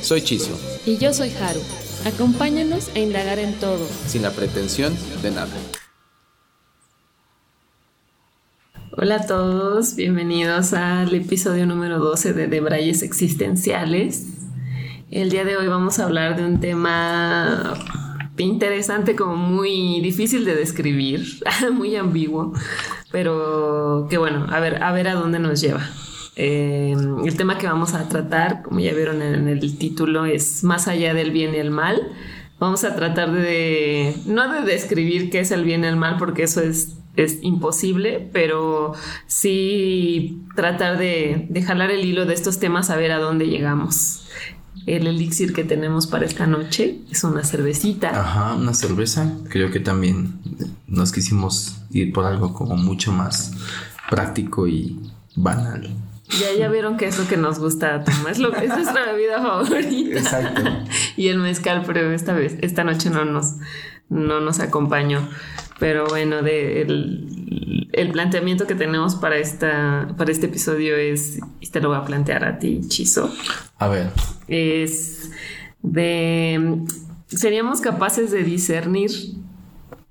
Soy Chizo. Y yo soy Haru. Acompáñanos a indagar en todo. Sin la pretensión de nada. Hola a todos, bienvenidos al episodio número 12 de Debrayes Existenciales. El día de hoy vamos a hablar de un tema interesante, como muy difícil de describir, muy ambiguo, pero que bueno, a ver, a ver a dónde nos lleva. Eh, el tema que vamos a tratar, como ya vieron en el título, es más allá del bien y el mal. Vamos a tratar de, no de describir qué es el bien y el mal, porque eso es es imposible, pero sí tratar de, jalar el hilo de estos temas a ver a dónde llegamos. El elixir que tenemos para esta noche es una cervecita. Ajá, una cerveza. Creo que también nos quisimos ir por algo como mucho más práctico y banal. Ya, ya vieron que es lo que nos gusta tomar, es, lo, es nuestra bebida favorita. Exacto. y el mezcal, pero esta vez, esta noche no nos, no nos acompañó. Pero bueno, de el, planteamiento que tenemos para, esta, para este episodio es, y te lo voy a plantear a ti, Chizo. A ver. Es de, ¿seríamos capaces de discernir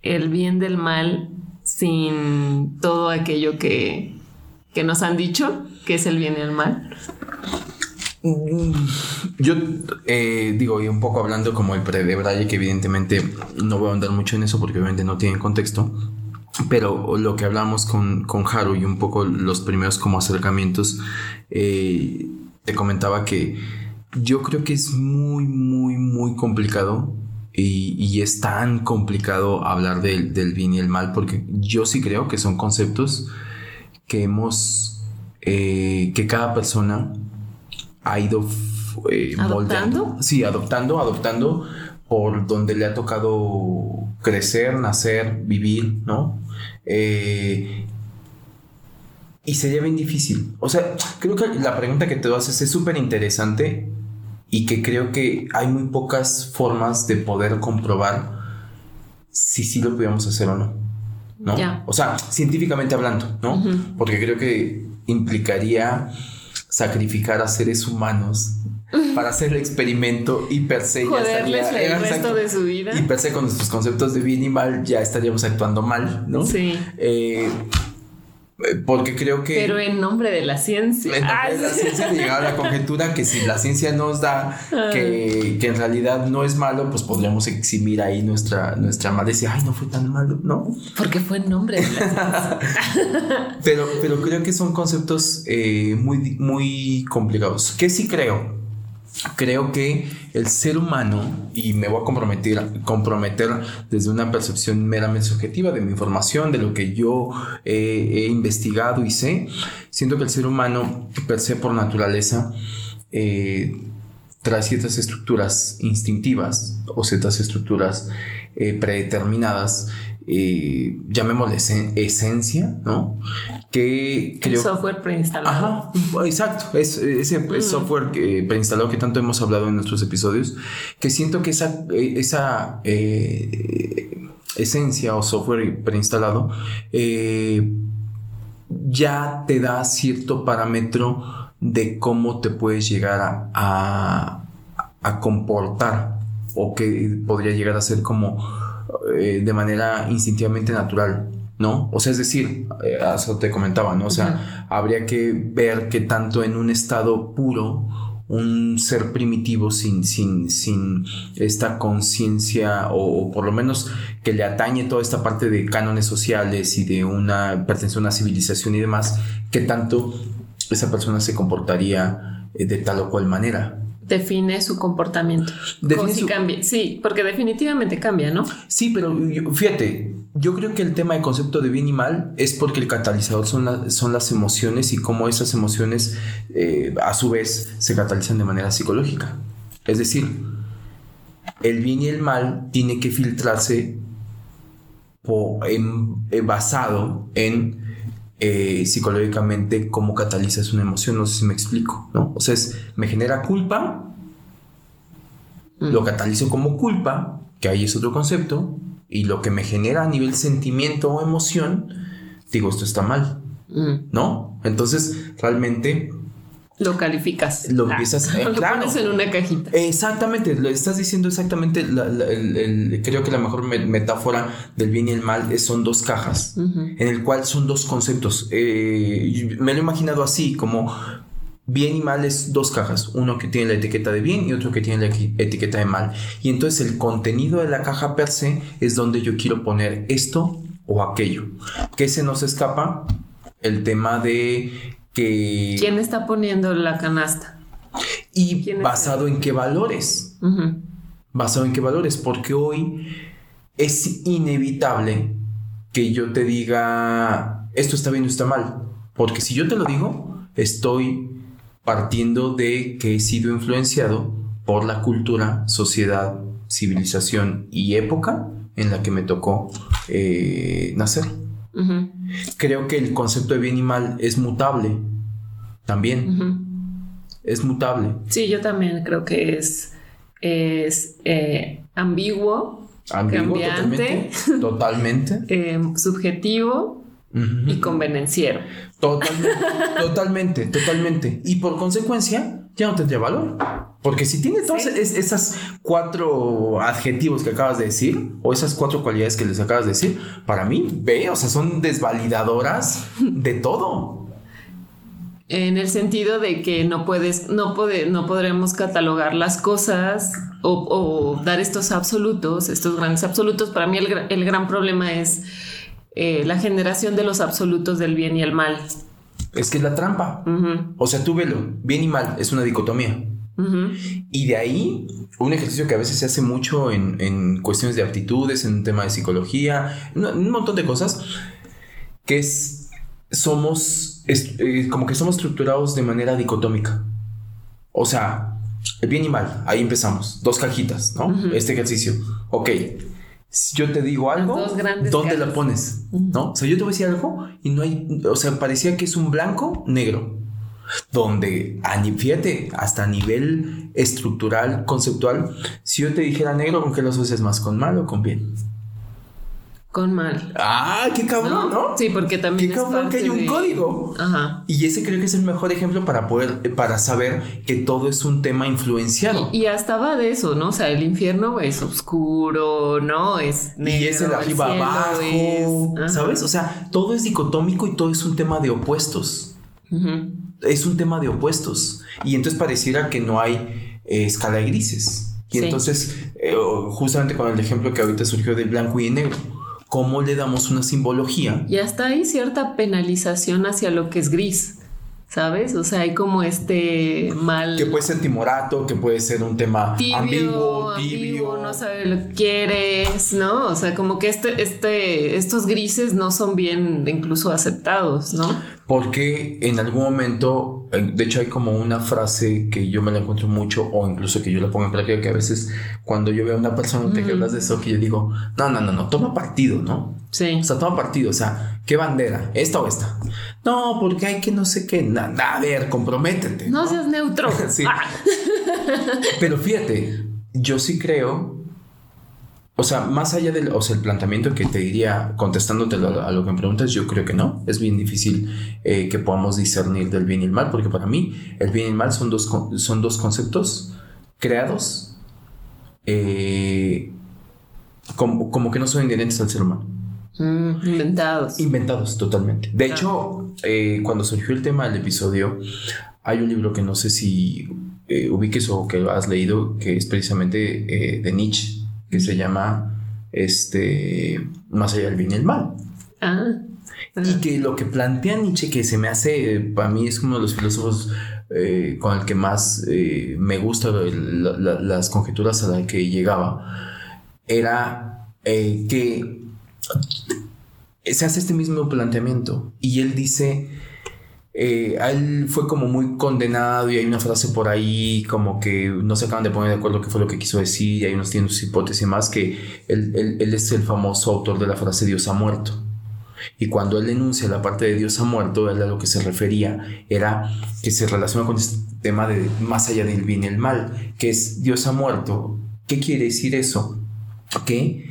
el bien del mal sin todo aquello que, que nos han dicho que es el bien y el mal? Yo eh, digo, y un poco hablando como el pre de Braille, que evidentemente no voy a andar mucho en eso porque obviamente no tiene contexto, pero lo que hablamos con, con Haru y un poco los primeros como acercamientos, eh, te comentaba que yo creo que es muy, muy, muy complicado y, y es tan complicado hablar del, del bien y el mal porque yo sí creo que son conceptos que hemos, eh, que cada persona ha ido eh, ¿Adoptando? Sí, adoptando, adoptando por donde le ha tocado crecer, nacer, vivir, ¿no? Eh, y sería bien difícil. O sea, creo que la pregunta que te haces es súper interesante y que creo que hay muy pocas formas de poder comprobar si sí lo podíamos hacer o no. ¿No? O sea, científicamente hablando, ¿no? Porque creo que implicaría sacrificar a seres humanos para hacer el experimento y per se ya estaría, el resto de su vida. Y per se con nuestros conceptos de bien y mal ya estaríamos actuando mal, ¿no? Sí. Eh, porque creo que. Pero en nombre de la ciencia. En nombre de la ciencia llegar a la conjetura que si la ciencia nos da que, que, en realidad no es malo, pues podríamos eximir ahí nuestra, nuestra malicia. Ay, no fue tan malo, ¿no? Porque fue en nombre de la ciencia. pero, pero creo que son conceptos eh, muy, muy complicados. Que sí creo creo que el ser humano, y me voy a comprometer, comprometer desde una percepción meramente subjetiva de mi información, de lo que yo he investigado y sé, siento que el ser humano, per se por naturaleza, eh, trae ciertas estructuras instintivas o ciertas estructuras eh, predeterminadas eh, llamémosle esencia, ¿no? Que creo... El software preinstalado. Ajá, exacto, es, ese mm. software que, preinstalado que tanto hemos hablado en nuestros episodios, que siento que esa, esa eh, esencia o software preinstalado eh, ya te da cierto parámetro de cómo te puedes llegar a, a comportar o que podría llegar a ser como eh, de manera instintivamente natural, ¿no? O sea, es decir, eh, eso te comentaba, ¿no? O sea, habría que ver que tanto en un estado puro, un ser primitivo sin, sin, sin esta conciencia o, por lo menos que le atañe toda esta parte de cánones sociales y de una pertenencia a una civilización y demás, que tanto esa persona se comportaría eh, de tal o cual manera define su comportamiento. Define si cambia. Sí, porque definitivamente cambia, ¿no? Sí, pero fíjate, yo creo que el tema de concepto de bien y mal es porque el catalizador son, son las emociones y cómo esas emociones eh, a su vez se catalizan de manera psicológica. Es decir, el bien y el mal tiene que filtrarse eh, basado en eh, psicológicamente cómo catalizas una emoción, no sé si me explico, ¿no? O sea, me genera culpa, mm. lo catalizo como culpa, que ahí es otro concepto, y lo que me genera a nivel sentimiento o emoción, digo, esto está mal, mm. ¿no? Entonces, realmente lo calificas. Lo ah, empiezas lo pones en una cajita. Exactamente, lo estás diciendo exactamente. creo que la mejor metáfora del bien y el mal son dos cajas, en el cual son dos conceptos. Eh, me lo he imaginado así, como bien y mal es dos cajas, uno que tiene la etiqueta de bien y otro que tiene la etiqueta de mal. Y entonces el contenido de la caja per se es donde yo quiero poner esto o aquello. ¿Qué se nos escapa? El tema de ¿Quién está poniendo la canasta? Y basado en qué valores. Basado en qué valores, porque hoy es inevitable que yo te diga, esto está bien o está mal. Porque si yo te lo digo, estoy partiendo de que he sido influenciado por la cultura, sociedad, civilización y época en la que me tocó eh, nacer. Creo que el concepto de bien y mal es mutable también. Es mutable. Sí, yo también creo que es, es eh, ambiguo, cambiante, totalmente, eh, subjetivo y convenenciero. Totalmente, totalmente, totalmente. Y por consecuencia, ya no tendría valor. Porque si tiene todas esas cuatro adjetivos que acabas de decir, o esas cuatro cualidades que les acabas de decir, para mí, ve, o sea, son desvalidadoras de todo. En el sentido de que no puedes, no, no podremos catalogar las cosas o, dar estos absolutos, estos grandes absolutos. Para mí el, gran problema es eh, la generación de los absolutos del bien y el mal. Es que es la trampa. O sea, tú velo, bien y mal, es una dicotomía. Y de ahí, un ejercicio que a veces se hace mucho en, cuestiones de aptitudes, en un tema de psicología, un, montón de cosas, que es, somos, eh, como que somos estructurados de manera dicotómica. O sea, bien y mal, ahí empezamos, dos cajitas, ¿no? Este ejercicio. Ok, si yo te digo algo, ¿dónde la pones? ¿No? O sea, yo te voy a decir algo y no hay, o sea, parecía que es un blanco negro donde, fíjate, hasta a nivel estructural, conceptual, si yo te dijera negro, ¿con qué lo asocias más? ¿Con mal o con bien? Con mal. Ah, qué cabrón, ¿no? Sí, porque también. Qué cabrón que hay un código. Ajá. Y ese creo que es el mejor ejemplo para poder, para saber que todo es un tema influenciado. Y, hasta va de eso, ¿no? O sea, el infierno es oscuro, ¿no? Es negro. Y es el arriba abajo. ¿Sabes? O sea, todo es dicotómico y todo es un tema de opuestos. Es un tema de opuestos. Y entonces pareciera que no hay eh, escala de grises. Y entonces, eh, justamente con el ejemplo que ahorita surgió de blanco y negro, ¿cómo le damos una simbología? Y hasta hay cierta penalización hacia lo que es gris. ¿Sabes? O sea, hay como este mal. Que puede ser timorato, que puede ser un tema ambiguo, tibio. no sabes lo que quieres, ¿no? O sea, como que este, este, estos grises no son bien incluso aceptados, ¿no? Porque en algún momento, de hecho hay como una frase que yo me la encuentro mucho o incluso que yo la pongo en práctica que a veces cuando yo veo a una persona que hablas de eso que yo digo, no, no, no, no, toma partido, ¿no? Sí. O sea, toma partido, o sea, ¿qué bandera? ¿Esta o esta? No, porque hay que no sé qué, nada, a ver, comprométete. No, seas neutro. sí. Ah. Pero fíjate, yo sí creo o sea, más allá del o sea, el planteamiento que te diría contestándote a lo que me preguntas, yo creo que no. Es bien difícil eh, que podamos discernir del bien y el mal, porque para mí el bien y el mal son dos, son dos conceptos creados eh, como, que no son inherentes al ser humano. Mm, inventados. Inventados, totalmente. De hecho, eh, cuando surgió el tema del episodio, hay un libro que no sé si ubiques o que has leído, que es precisamente de Nietzsche que se llama este, Más allá del bien y el mal. Ah. Y que lo que plantea Nietzsche, que se me hace, para mí es uno de los filósofos eh, con el que más eh, me gustan las conjeturas a las que llegaba, era eh, que se hace este mismo planteamiento y él dice, eh, él fue como muy condenado y hay una frase por ahí como que no se acaban de poner de acuerdo qué fue lo que quiso decir y hay unos tienen sus hipótesis más que él, él, es el famoso autor de la frase Dios ha muerto. Y cuando él enuncia la parte de Dios ha muerto, él a lo que se refería era que se relaciona con este tema de más allá del bien y el mal, que es Dios ha muerto. ¿Qué quiere decir eso? Que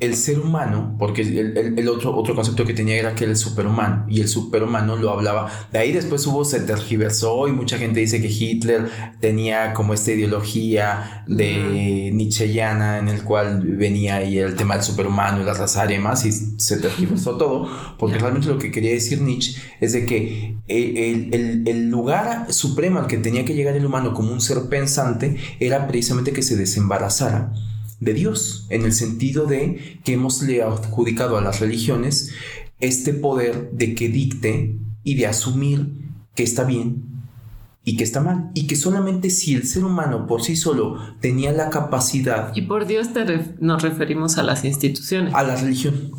el ser humano, porque el, otro, otro concepto que tenía era que era el superhumano, y el superhumano lo hablaba, de ahí después hubo, se tergiversó y mucha gente dice que Hitler tenía como esta ideología de Nietzscheana en el cual venía ahí el tema del superhumano y las razas y demás, y se tergiversó todo, porque realmente lo que quería decir Nietzsche es de que el, el lugar supremo al que tenía que llegar el humano como un ser pensante era precisamente que se desembarazara de Dios, en el sentido de que hemos le adjudicado a las religiones este poder de que dicte y de asumir que está bien y que está mal. Y que solamente si el ser humano por sí solo tenía la capacidad... Y por Dios nos referimos a las instituciones. A la religión.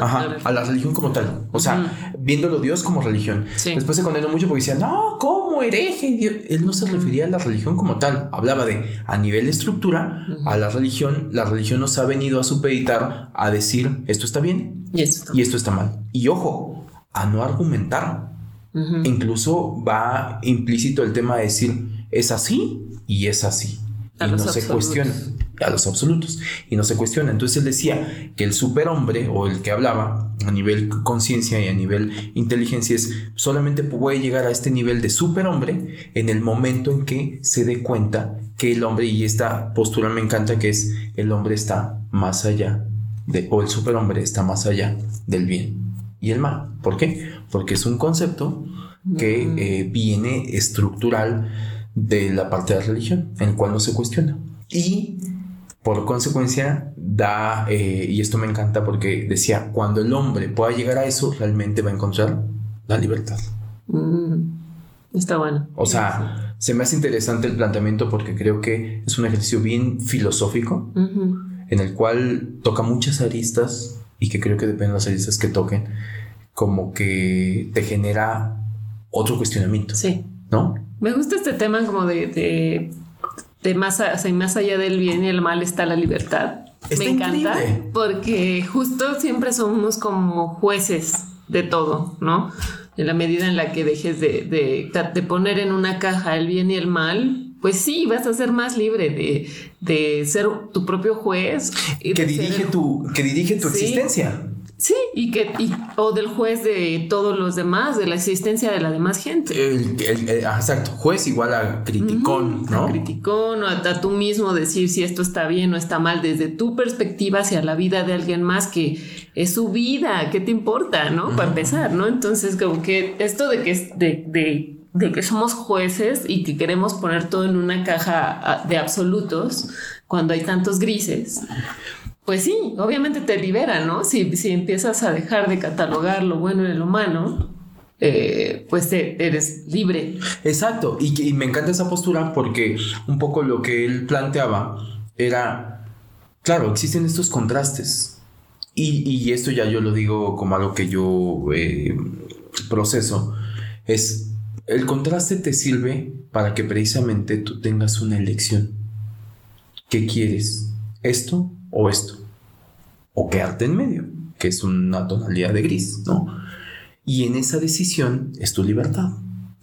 Ajá, a la religión como tal. O sea, viéndolo Dios como religión. Después se condenó mucho porque decía, no, ¿cómo hereje? Él no se refería a la religión como tal. Hablaba de, a nivel de estructura, a la religión. La religión nos ha venido a supeditar a decir, esto está bien y esto y esto está mal. Y ojo, a no argumentar Incluso va implícito el tema de decir es así y es así. y no se cuestiona. A los absolutos. Y no se cuestiona. Entonces él decía que el superhombre o el que hablaba a nivel conciencia y a nivel inteligencia es solamente puede llegar a este nivel de superhombre en el momento en que se dé cuenta que el hombre y esta postura me encanta que es el hombre está más allá de o el superhombre está más allá del bien y el mal. ¿Por qué? Porque es un concepto que mm. eh, viene estructural de la parte de la religión, en el cual no se cuestiona. Y por consecuencia da, eh, y esto me encanta porque decía, cuando el hombre pueda llegar a eso, realmente va a encontrar la libertad. Mm. Está bueno. O sea, se me hace interesante el planteamiento porque creo que es un ejercicio bien filosófico, en el cual toca muchas aristas y que creo que depende de las aristas que toquen, como que te genera otro cuestionamiento. Sí. ¿No? Me gusta este tema como de, de, más, más allá del bien y el mal está la libertad. Me encanta porque justo siempre somos como jueces de todo, ¿no? En la medida en la que dejes de, de, de poner en una caja el bien y el mal, pues sí, vas a ser más libre de, de ser tu propio juez. que, dirige tu, que dirige tu existencia. Sí, y que o del juez de todos los demás, de la existencia de la demás gente. exacto, juez igual a criticón, ¿no? A criticón, o a, tú mismo decir si esto está bien o está mal desde tu perspectiva hacia la vida de alguien más que es su vida, ¿qué te importa, no? Para empezar, ¿no? Entonces, como que esto de que de, de de que somos jueces y que queremos poner todo en una caja ah, de absolutos cuando hay tantos grises, pues sí, obviamente te libera, ¿no? Si, si empiezas a dejar de catalogar lo bueno y lo malo, eh, pues eres libre. Exacto, y, y me encanta esa postura porque un poco lo que él planteaba era, claro, existen estos contrastes. Y, y esto ya yo lo digo como algo que yo eh, proceso, es el contraste te sirve para que precisamente tú tengas una elección. ¿Qué quieres? ¿Esto o esto? O quedarte en medio, que es una tonalidad de gris, ¿no? Y en esa decisión es tu libertad,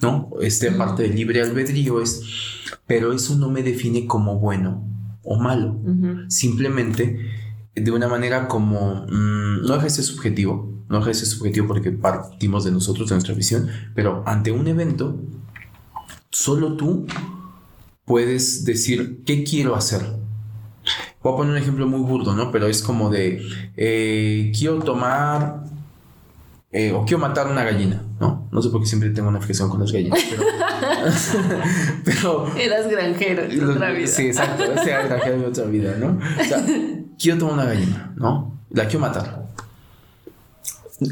¿no? Este parte del libre albedrío es, pero eso no me define como bueno o malo. Simplemente de una manera como, mm, no es subjetivo, no ejerce subjetivo porque partimos de nosotros, de nuestra visión, pero ante un evento, solo tú puedes decir, ¿qué quiero hacer? Voy a poner un ejemplo muy burdo, ¿no? Pero es como de, eh, quiero tomar eh, o quiero matar una gallina, ¿no? No sé por qué siempre tengo una fijación con las gallinas, pero. Eras granjero en otra vida. Sí, exacto, era granjero en otra vida, ¿no? O sea, quiero tomar una gallina, ¿no? La quiero matar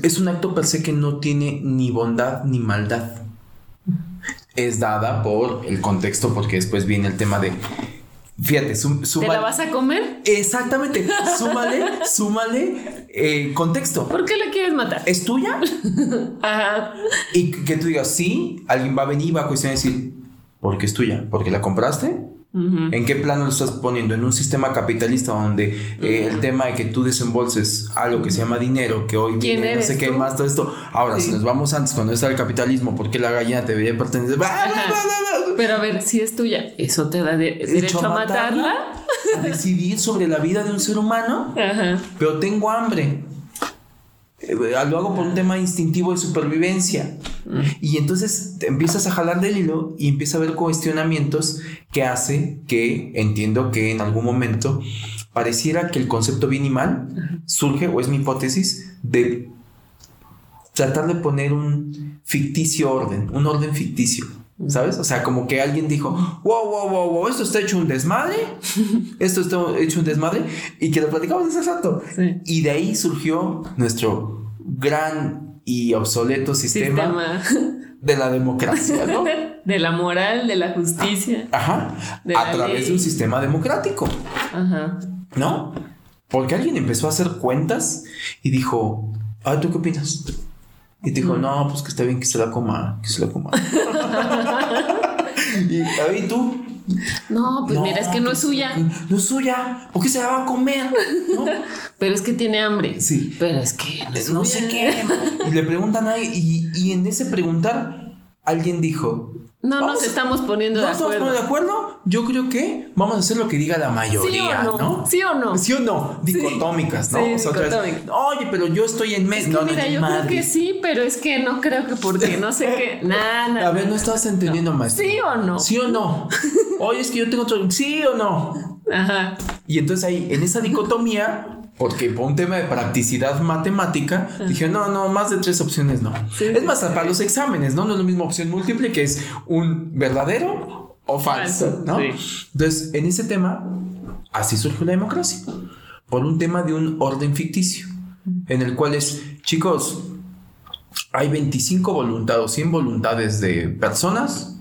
es un acto per se que no tiene ni bondad ni maldad. Es dada por el contexto, porque después viene el tema de Fíjate, ¿Te la vas a comer? Exactamente, súmale, súmale eh, contexto. ¿Por qué la quieres matar? ¿Es tuya? Ajá. Y que tú digas, sí, alguien va a venir y va a cuestionar y decir, ¿por qué es tuya? ¿Porque la compraste? Ujú. ¿En qué plano lo estás poniendo? En un sistema capitalista donde eh, el tema de que tú desembolses algo que se llama dinero, que hoy ¿Quién viene, no sé qué más, todo esto. Ahora, Sí. si nos vamos antes, cuando está el capitalismo, ¿por qué la gallina te debería pertenecer? ¡Bla, bla, bla, bla, bla! Pero a ver, si es tuya, ¿eso te da de- derecho a matarla? A decidir sobre la vida de un ser humano, Ajá. pero tengo hambre. Eh, Lo hago por un tema instintivo de supervivencia. Y entonces te empiezas a jalar del hilo y empieza a haber cuestionamientos que hace que entiendo que en algún momento pareciera que el concepto bien y mal surge, o es mi hipótesis, de tratar de poner un ficticio orden, un orden ficticio. ¿Sabes? O sea, como que alguien dijo, wow, wow, wow, wow, esto está hecho un desmadre, esto está hecho un desmadre, y que lo platicamos hace rato. Sí. Y de ahí surgió nuestro gran y obsoleto sistema, Sistema de la democracia, ¿no? de la moral, de la justicia. Ajá. De A través ley. de un sistema democrático, Ajá. ¿no? Porque alguien empezó a hacer cuentas y dijo, ah, ¿tú qué opinas? Y dijo, no, pues que está bien que se la coma, que se la coma. y ahí tú. No, pues mira, es que no es se- suya. No es suya. ¿Por qué se la va a comer? ¿No? Pero es que tiene hambre. Sí. Pero es que no, es no suya. sé qué. Y le preguntan a y, y en ese preguntar, alguien dijo: No Vamos nos estamos poniendo ¿No de estamos acuerdo. poniendo de acuerdo? Yo creo que vamos a hacer lo que diga la mayoría, ¿Sí o no? ¿no? ¿Sí o no? ¿Sí o no? Dicotómicas, ¿no? Sí, O sea, otra vez, dicotómicas. Oye, pero yo estoy en medio. Es que no, no, mira, ni yo madre. creo que sí, pero es que no creo que porque no sé qué. Nada. A ver, no estás entendiendo más. ¿Sí o no? ¿Sí o no? Oye, es que yo tengo otro. ¿Sí o no? Ajá. Y entonces ahí, en esa dicotomía, porque por un tema de practicidad matemática, dije, no, no, más de tres opciones no. Sí. Es más, para los exámenes, ¿no? No es lo mismo opción múltiple que es un verdadero o falso, Falso, ¿no? sí. Entonces, en ese tema, así surgió la democracia. Por un tema de un orden ficticio, en el cual es, chicos, hay 25 voluntades o 100 voluntades de personas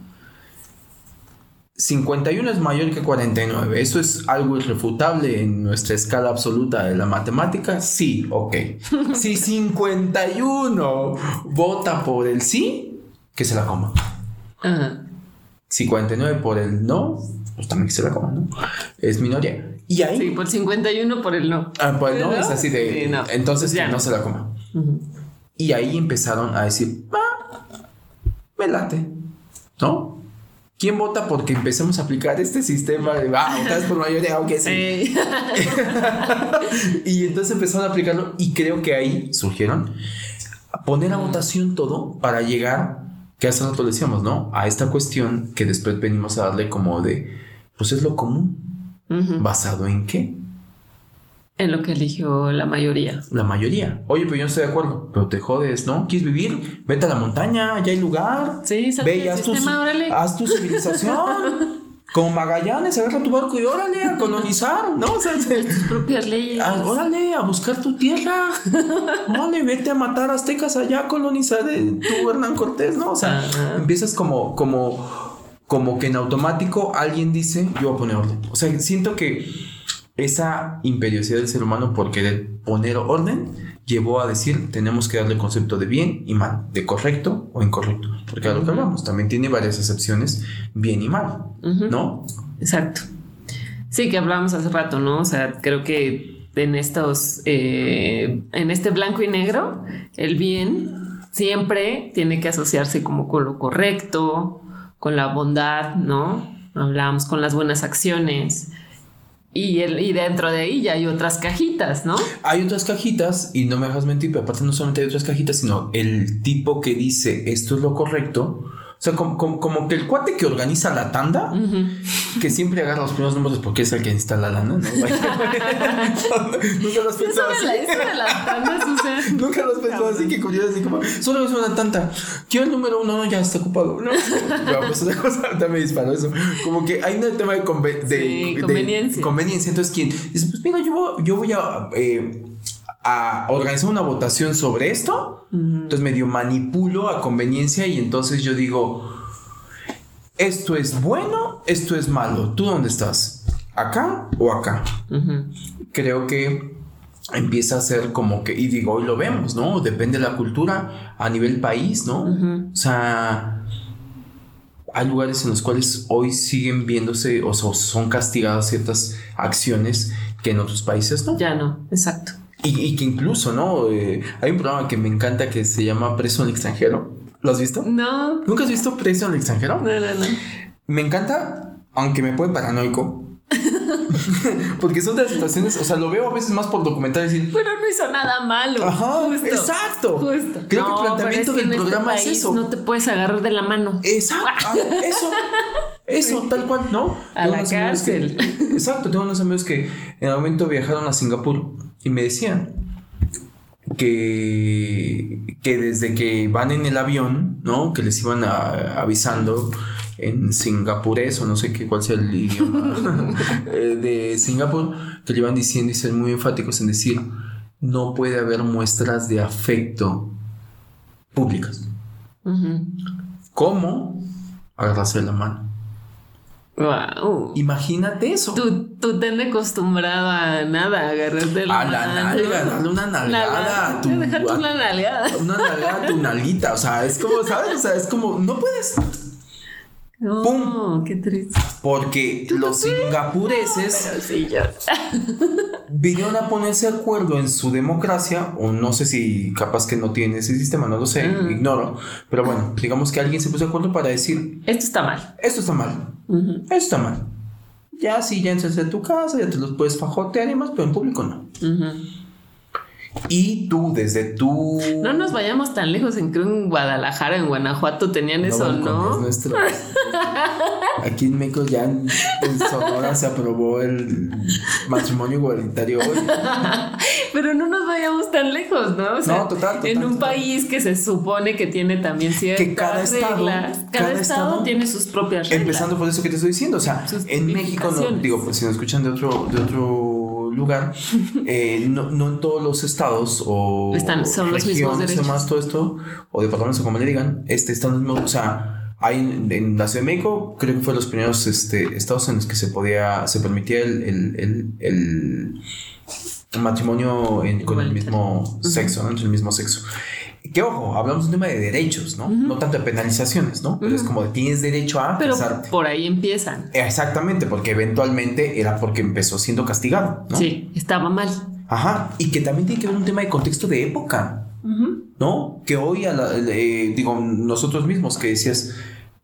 51 es mayor que 49. ¿Eso es algo irrefutable en nuestra escala absoluta de la matemática? Sí, ok. Si 51 vota por el sí, que se la coma. Ajá. Si 49 por el no, pues también que se la coma, ¿no? Es minoría. Y ahí, Sí, por 51 por el no. ah, pues no, ¿No? es así de. Sí, no. Entonces Ya que no se la coma. Y ahí empezaron a decir, ah, me late, ¿no? ¿Quién vota porque empecemos a aplicar este sistema de, ah, votas por mayoría, aunque sí? Y entonces empezaron a aplicarlo y creo que ahí surgieron poner a votación todo para llegar, que hace rato le decíamos, ¿no? A esta cuestión que después venimos a darle como de, pues es lo común. ¿basado en qué? En lo que eligió la mayoría. La mayoría. Oye, pero yo no estoy de acuerdo. Pero te jodes, ¿no? ¿Quieres vivir? Vete a la montaña, ya hay lugar. Sí, Ve y haz tu, sistema, órale. haz tu civilización. Como Magallanes, agarra tu barco y órale a colonizar, ¿no? O sea, se- Tus propias leyes. órale a buscar tu tierra. Órale, vete a matar aztecas allá a colonizar de tu Hernán Cortés, ¿no? O sea, Ajá. empiezas como, como, como que en automático alguien dice, yo voy a poner orden. O sea, siento que esa imperiosidad del ser humano por querer poner orden llevó a decir tenemos que darle el concepto de bien y mal, de correcto o incorrecto, porque a lo que hablamos también tiene varias acepciones bien y mal. ¿no? Exacto. Sí, que hablábamos hace rato, ¿no? O sea, creo que en estos, eh, en este blanco y negro, el bien siempre tiene que asociarse como con lo correcto, con la bondad, ¿no? Hablábamos con las buenas acciones. Y, dentro de ya hay otras cajitas, ¿no? Hay otras cajitas y no me dejas mentir, pero aparte no solamente hay otras cajitas, sino el tipo que dice esto es lo correcto. O sea, como, como- como que el cuate que organiza la tanda, que siempre agarra los primeros números porque es el que necesita la lana, ¿no? Nunca lo has Eso pensado de, así. Nunca lo has pensado así que curioso, así como, solo es una tanta. Quiero el número uno, no, ya está ocupado. No, no pues esa cosa ahorita me disparó eso. Como que hay un tema de, conve- de, Sí, de conveniencia. conveniencia. Entonces, ¿quién? Dice, pues mira, yo, voy- yo voy a, eh, a organizar una votación sobre esto. Entonces medio manipulo a conveniencia y entonces yo digo, esto es bueno, esto es malo. ¿Tú dónde estás? acá o acá. Creo que empieza a ser como que, y digo, hoy lo vemos, ¿no? Depende de la cultura a nivel país, ¿no? O sea, hay lugares en los cuales hoy siguen viéndose o son castigadas ciertas acciones que en otros países no. Ya no, exacto. Y, que incluso, ¿no? Eh, hay un programa que me encanta que se llama Preso en el extranjero. ¿Lo has visto? No. ¿Nunca has visto Preso en el extranjero? No, no, no. Me encanta, aunque me puede paranoico. Porque son de las situaciones, o sea, lo veo a veces más por documentales decir. Pero no hizo nada malo. Ajá, exacto. Justo. Creo que el planteamiento del este programa es eso. No te puedes agarrar de la mano. Exacto. Ah, eso. Eso, tal cual, ¿no? A la cárcel. exacto, tengo unos amigos que en algún momento viajaron a Singapur y me decían que, que desde que van en el avión, ¿no? Que les iban avisando en singapurés o no sé qué cuál sea el idioma eh, de Singapur, que le iban diciendo y ser muy enfáticos en decir, no puede haber muestras de afecto públicas. ¿Cómo? Agarrarse la mano. Wow. Imagínate eso. Tú, tú te has acostumbrado a nada, agarrarte la A la nalga, darle una nalgada. tu, una nalgada. Una nalgada a tu nalguita. O sea, es como, ¿sabes? O sea, es como, no puedes. ¡Pum! ¡Qué triste! Porque los singapureses vinieron a ponerse de acuerdo en su democracia, o no sé si capaz que no tiene ese sistema, no lo sé, mm. ignoro. Pero bueno, digamos que alguien se puso de acuerdo para decir: Esto está mal. Esto está mal. Esto está mal. Ya si ya entras en tu casa, ya te los puedes fajotear y más, pero en público no. Y tú, desde tu. No nos vayamos tan lejos, en creo en Guadalajara, en Guanajuato tenían eso, ¿no? Nuestro... Aquí en México ya en, Sonora se aprobó el matrimonio igualitario hoy. Pero no nos vayamos tan lejos, ¿no? no, total, En un país que se supone que tiene también ciertas que cada estado, Cada, estado, tiene sus propias reglas. Empezando por eso que te estoy diciendo. O sea, en México, no, digo, pues si nos escuchan de otro, de otro lugar, eh, no, no, en todos los estados o están, son los mismos derechos. Más todo esto, o departamentos como le digan, este, están los mismos, o sea, hay en, la Ciudad de México, creo que fue los primeros este, estados en los que se podía, se permitía el, el, el, matrimonio con el mismo sexo, entre el mismo sexo. Que ojo, hablamos de un tema de derechos, ¿no? No tanto de penalizaciones, ¿no? Pero es como de tienes derecho a Pero por ahí empiezan. Exactamente, porque eventualmente era porque empezó siendo castigado, ¿no? Sí, estaba mal. Ajá, y que también tiene que ver un tema de contexto de época, ¿no? Que hoy, a la, eh, digo, nosotros mismos que decías,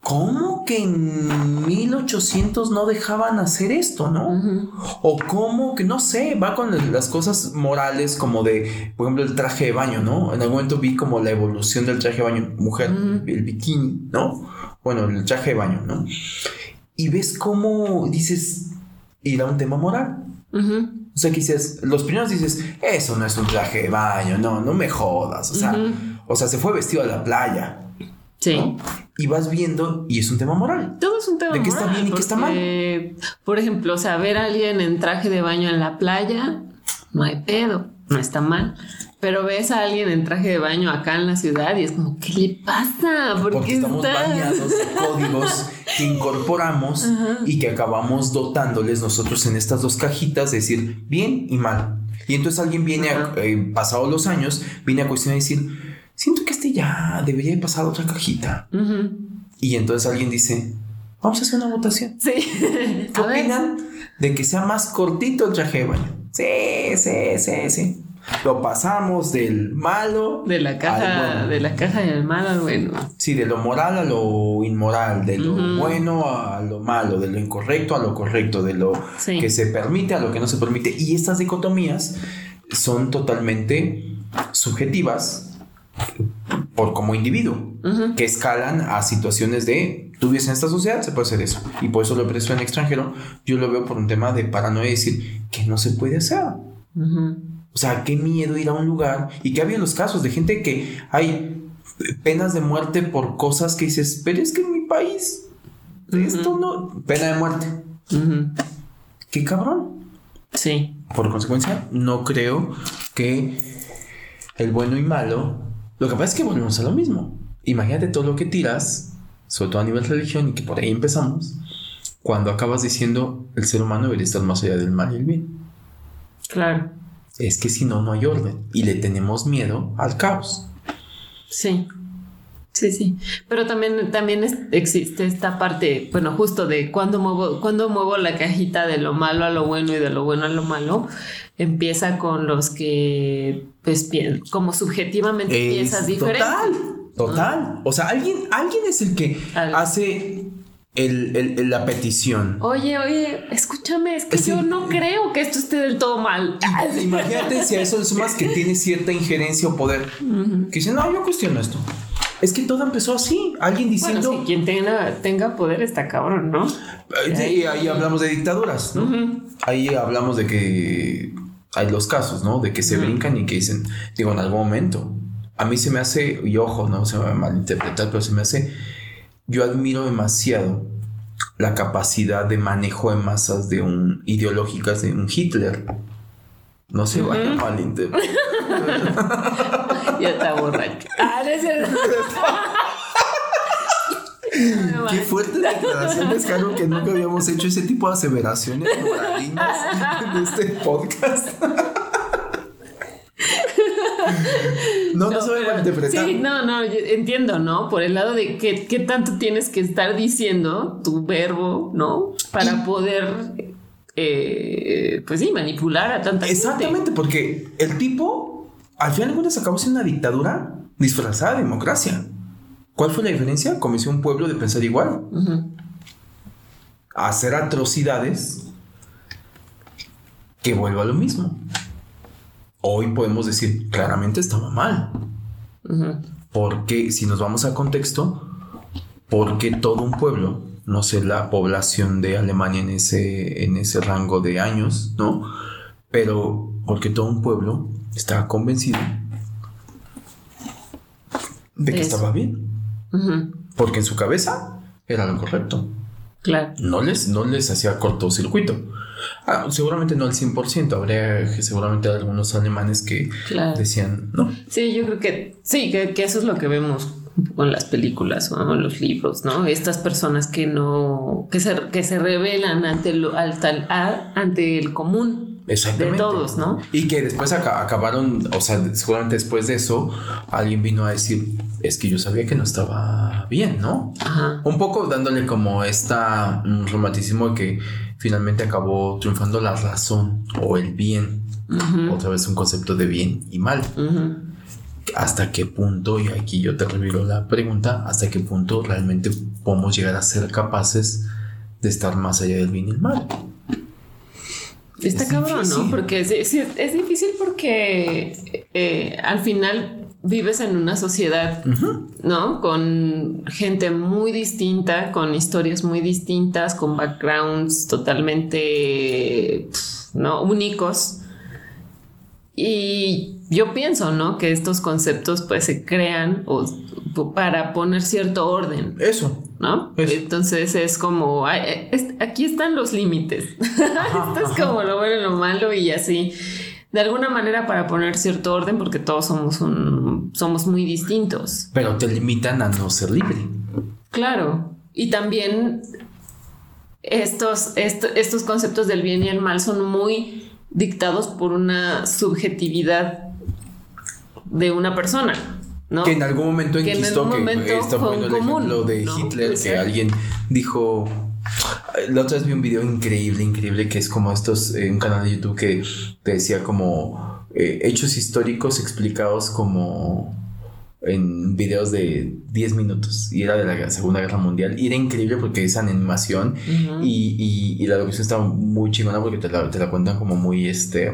¿cómo que en 1800 no dejaban hacer esto, no? O cómo que, no sé, va con las cosas morales como de, por ejemplo, el traje de baño, ¿no? En algún momento vi como la evolución del traje de baño, mujer, el bikini, ¿no? Bueno, el traje de baño, ¿no? Y ves cómo dices, era un tema moral. O sea, que dices, los primeros dices, eso no es un traje de baño, no, no me jodas. O sea, o sea, se fue vestido a la playa. Sí. Y vas viendo, y es un tema moral. Todo es un tema moral. De qué está bien y qué está mal. Por ejemplo, o sea, ver a alguien en traje de baño en la playa, no hay pedo, no está mal. Pero ves a alguien en traje de baño acá en la ciudad y es como, ¿qué le pasa? ¿Por Porque estamos bañados de códigos que incorporamos y que acabamos dotándoles nosotros en estas dos cajitas, decir bien y mal. Y entonces alguien viene, eh, pasados los años, viene a cuestionar y decir, siento que este ya debería pasar a otra cajita. Y entonces alguien dice, vamos a hacer una votación. Sí. ¿Qué opinan de que sea más cortito el traje de baño? Sí, sí, sí, sí. Lo pasamos del malo. De la caja, de la caja del malo al bueno. Sí, de lo moral a lo inmoral, de lo bueno a lo malo, de lo incorrecto a lo correcto, de lo que se permite a lo que no se permite. Y estas dicotomías son totalmente subjetivas por como individuo, que escalan a situaciones de tú vives en esta sociedad, se puede hacer eso. Y por eso lo preso en extranjero, yo lo veo por un tema de paranoia, decir que no se puede hacer. O sea, qué miedo ir a un lugar y que había los casos de gente que hay penas de muerte por cosas que dices, pero es que en mi país esto no, pena de muerte. Qué cabrón. Sí. Por consecuencia, no creo que el bueno y malo lo que pasa es que volvemos a lo mismo. Imagínate todo lo que tiras, sobre todo a nivel religión, y que por ahí empezamos, cuando acabas diciendo el ser humano debería estar más allá del mal y el bien. Claro. Es que si no, no hay orden y le tenemos miedo al caos. Sí. Sí, sí. Pero también, también existe esta parte, bueno, justo de cuando muevo, cuando muevo la cajita de lo malo a lo bueno y de lo bueno a lo malo, empieza con los que, pues, como subjetivamente piensas diferente. Total, total. O sea, alguien, alguien es el que hace el, la petición. Oye, oye, escúchame, es que yo no creo que esto esté del todo mal. Imagínate si a eso es más que tiene cierta injerencia o poder. Que dice, no, yo cuestiono esto. Es que todo empezó así. Alguien diciendo. Bueno, quien tenga, tenga poder está cabrón, ¿no? Sí, ahí, hablamos de dictaduras, ¿no? Ahí hablamos de que hay los casos, ¿no? De que se brincan y que dicen, digo, en algún momento. A mí se me hace, y ojo, no se me va a malinterpretar, pero se me hace yo admiro demasiado la capacidad de manejo de masas de un ideológicas de un Hitler. No se vaya a malinterpretar. ya está borracho. Ah, Qué fuerte declaración, es algo que nunca habíamos hecho ese tipo de aseveraciones moralinas en este podcast. no, no, se a interpretar. Sí, no, no, entiendo, ¿no? Por el lado de qué, qué tanto tienes que estar diciendo tu verbo, ¿no? Para poder, eh, pues sí, manipular a tanta Exactamente, porque el tipo, al final de cuentas, acabó siendo una dictadura disfrazada de democracia. ¿Cuál fue la diferencia? Comenzó un pueblo de pensar igual. A hacer atrocidades que vuelva a lo mismo hoy podemos decir claramente estaba mal. Porque si nos vamos a contexto, porque todo un pueblo, no sé la población de Alemania en ese, en ese rango de años, ¿no? Pero porque todo un pueblo estaba convencido de que estaba bien. Porque en su cabeza era lo correcto. Claro. No les, no les hacía cortocircuito. Ah, seguramente no al 100%, habría seguramente algunos alemanes que decían, ¿no? Sí, yo creo que sí, que, eso es lo que vemos con las películas o en los libros, ¿no? Estas personas que no, que se, que se revelan ante, lo, ante el común. De todos, ¿no? Y que después acabaron, o sea, seguramente después de eso, alguien vino a decir, es que yo sabía que no estaba bien, ¿no? Un poco dándole como esta un romanticismo de que finalmente acabó triunfando la razón o el bien. Otra vez un concepto de bien y mal. ¿Hasta qué punto, y aquí yo te reviro la pregunta, hasta qué punto realmente podemos llegar a ser capaces de estar más allá del bien y el mal? Está cabrón, ¿no? Porque es, es, difícil porque eh, al final vives en una sociedad, ¿no? Con gente muy distinta, con historias muy distintas, con backgrounds totalmente, ¿no? Únicos. Y yo pienso, ¿no? Que estos conceptos pues se crean para poner cierto orden. Eso. ¿No? Entonces es como, aquí están los límites. Esto es como lo bueno y lo malo y así de alguna manera para poner cierto orden porque todos somos un, somos muy distintos. Pero te limitan a no ser libre. Claro. Y también estos, estos conceptos del bien y el mal son muy dictados por una subjetividad de una persona. ¿no? Que en algún momento en que, en algún momento fue el ejemplo de Hitler, que alguien dijo la otra vez vi un video increíble, increíble, que es como estos, eh, un canal de YouTube que te decía como eh, hechos históricos explicados como en videos de 10 minutos y era de la Segunda Guerra Mundial y era increíble porque es animación y, y, la locución estaba muy chingona porque te la, te la cuentan como muy este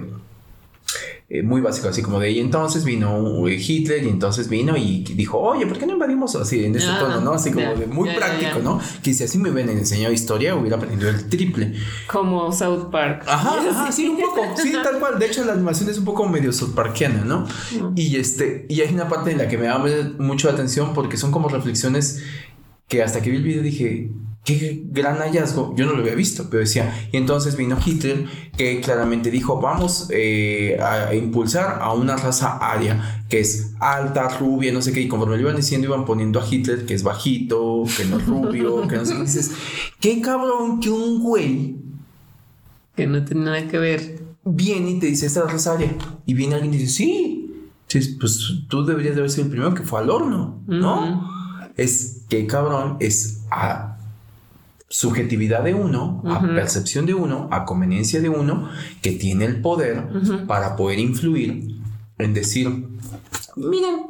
eh, muy básico, así como de, y entonces vino Hitler y entonces vino y dijo, oye, ¿por qué no invadimos así en ese tono, no? Así como de muy práctico, ¿no? Que si así me hubieran enseñado historia, hubiera aprendido el triple. Como South Park. Ajá, sí, un poco, sí, tal cual. De hecho, la animación es un poco medio South Parkiana, ¿no? Y este, y hay una parte en la que me da mucho la atención porque son como reflexiones que hasta que vi el video dije, qué gran hallazgo, yo no lo había visto, pero decía, y entonces vino Hitler que claramente dijo, vamos eh, a, impulsar a una raza aria, que es alta, rubia, no sé qué, y conforme lo iban diciendo, iban poniendo a Hitler, que es bajito, que no es rubio, que no sé qué, dices, qué cabrón que un güey... Que no tiene nada que ver. Viene y te dice, esta raza aria, y viene alguien y dice, sí, sí pues tú deberías de haber sido el primero que fue al horno, ¿no? Es que cabrón, es a subjetividad de uno, a percepción de uno, a conveniencia de uno, que tiene el poder para poder influir en decir, miren,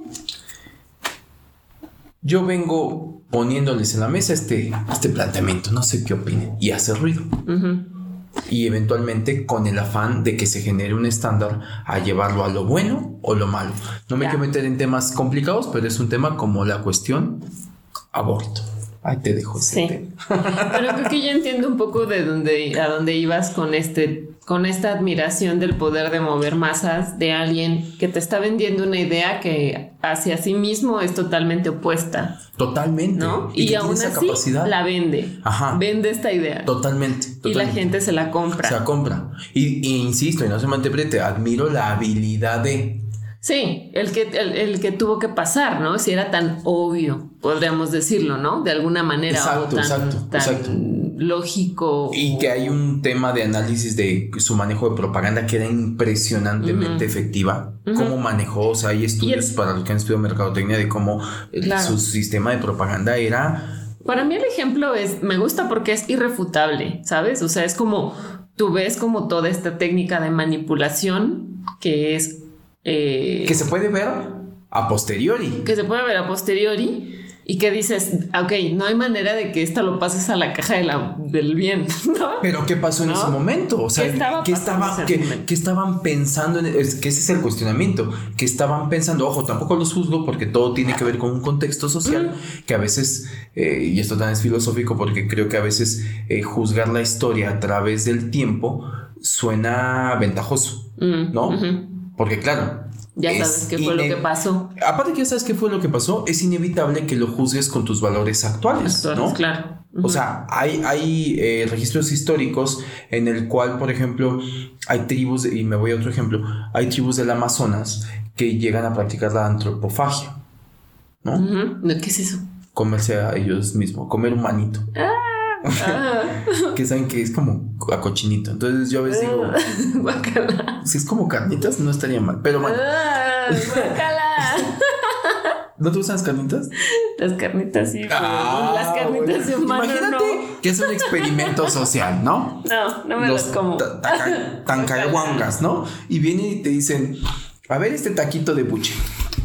yo vengo poniéndoles en la mesa este, este planteamiento, no sé qué opinen, y hace ruido. Y eventualmente con el afán de que se genere un estándar a llevarlo a lo bueno o lo malo. No me quiero meter en temas complicados, pero es un tema como la cuestión aborto. Ahí te dejo ese sí. Pero creo que ya entiendo un poco de dónde, a dónde ibas con este, con esta admiración del poder de mover masas de alguien que te está vendiendo una idea que hacia sí mismo es totalmente opuesta. Totalmente. ¿No? Y, aún así la vende. Ajá. Vende esta idea. Totalmente, Y la gente se la compra. Se la compra. Y, y insisto, y no se malinterprete, admiro la habilidad de Sí, el que, el, que tuvo que pasar, ¿no? Si era tan obvio, podríamos decirlo, ¿no? De alguna manera. Exacto, exacto, exacto. Lógico. Y que hay un tema de análisis de su manejo de propaganda que era impresionantemente efectiva. Cómo manejó, o sea, hay estudios para los que han estudiado mercadotecnia de cómo su sistema de propaganda era. Para mí el ejemplo es, me gusta porque es irrefutable, ¿sabes? O sea, es como, tú ves como toda esta técnica de manipulación que es eh, que se puede ver a posteriori. Que se puede ver a posteriori y que dices, ok, no hay manera de que esta lo pases a la caja de la, del bien, ¿no? Pero ¿qué pasó en ese momento? O sea, ¿qué, estaba, estaban pensando? En, es, que ese es el cuestionamiento, que estaban pensando, ojo, tampoco los juzgo porque todo tiene que ver con un contexto social que a veces, eh, y esto también es filosófico porque creo que a veces eh, juzgar la historia a través del tiempo suena ventajoso, ¿no? Porque claro. Ya sabes qué fue lo que pasó. Aparte que ya sabes qué fue lo que pasó, es inevitable que lo juzgues con tus valores actuales. ¿no? claro. O sea, hay, hay eh, registros históricos en el cual, por ejemplo, hay tribus, y me voy a otro ejemplo, hay tribus del Amazonas que llegan a practicar la antropofagia. ¿No? ¿Qué es eso? Comerse a ellos mismos, comer humanito. Ah. Que saben que es como a cochinito. Entonces yo a veces digo, si es como carnitas, no estaría mal. Pero bueno. Ah, ¿No te gustan las carnitas? Las carnitas sí. Ah, las carnitas de humano Imagínate que es un experimento social, ¿no? No, no me las como. Tan caguangas, ¿no? Y vienen y te dicen, a ver este taquito de buche.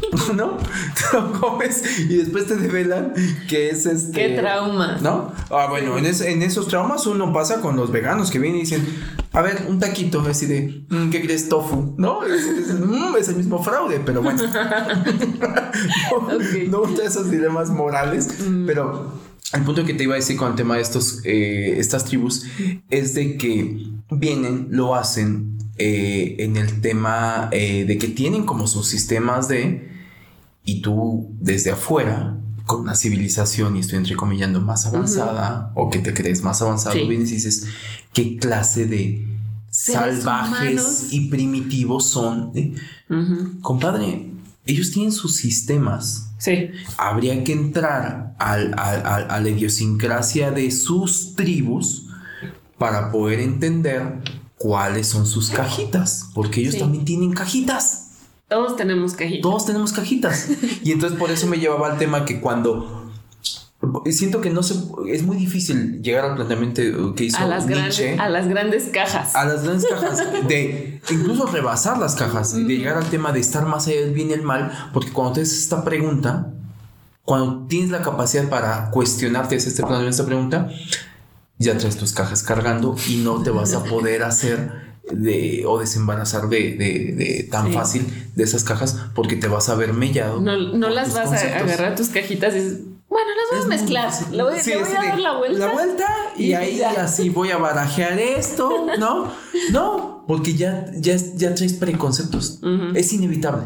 ¿no? Te lo comes y después te develan que es este. Qué trauma. ¿No? Ah, bueno, en, esos traumas uno pasa con los veganos que vienen y dicen, a ver, un taquito así de, mm, ¿qué crees? Tofu, ¿no? Mm, es, el mismo fraude, pero bueno. no, no esos dilemas morales, mm. pero el punto que te iba a decir con el tema de estos, eh, estas tribus es de que vienen, lo hacen eh, en el tema eh, de que tienen como sus sistemas de, y tú desde afuera, con una civilización, y estoy entrecomillando más avanzada, o que te crees más avanzado, vienes y dices, ¿qué clase de salvajes y primitivos son? Compadre, ellos tienen sus sistemas. Sí. Habría que entrar al, a la idiosincrasia de sus tribus para poder entender cuáles son sus cajitas, porque ellos también tienen cajitas. Todos tenemos cajitas. Todos tenemos cajitas. y entonces por eso me llevaba al tema que cuando siento que no se es muy difícil llegar al planteamiento que hizo a las, grandes, a las grandes cajas. A las grandes cajas de incluso rebasar las cajas y de llegar al tema de estar más allá del bien y el mal, porque cuando te haces esta pregunta, cuando tienes la capacidad para cuestionarte este planteamiento esta pregunta, ya traes tus cajas cargando y no te vas a poder hacer de, o desembarazar de, de, tan fácil de esas cajas porque te vas a ver mellado. No, no las vas a agarrar tus cajitas y bueno, las voy a mezclar. Le voy, a dar la vuelta. La vuelta y, ahí así voy a barajear esto, ¿no? No, porque ya, ya, ya traes preconceptos. Es inevitable.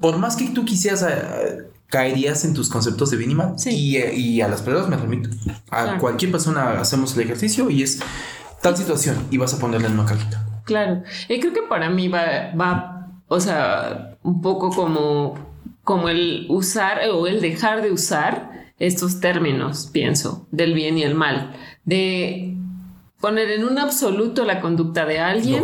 Por más que tú quisieras eh, caerías en tus conceptos de bien y mal. Y, eh, y, a las pruebas me remito. A cualquier persona hacemos el ejercicio y es tal situación y vas a ponerle en una cajita. Claro. Y creo que para mí va, va, o sea, un poco como, como el usar o el dejar de usar estos términos, pienso, del bien y el mal. De poner en un absoluto la conducta de alguien.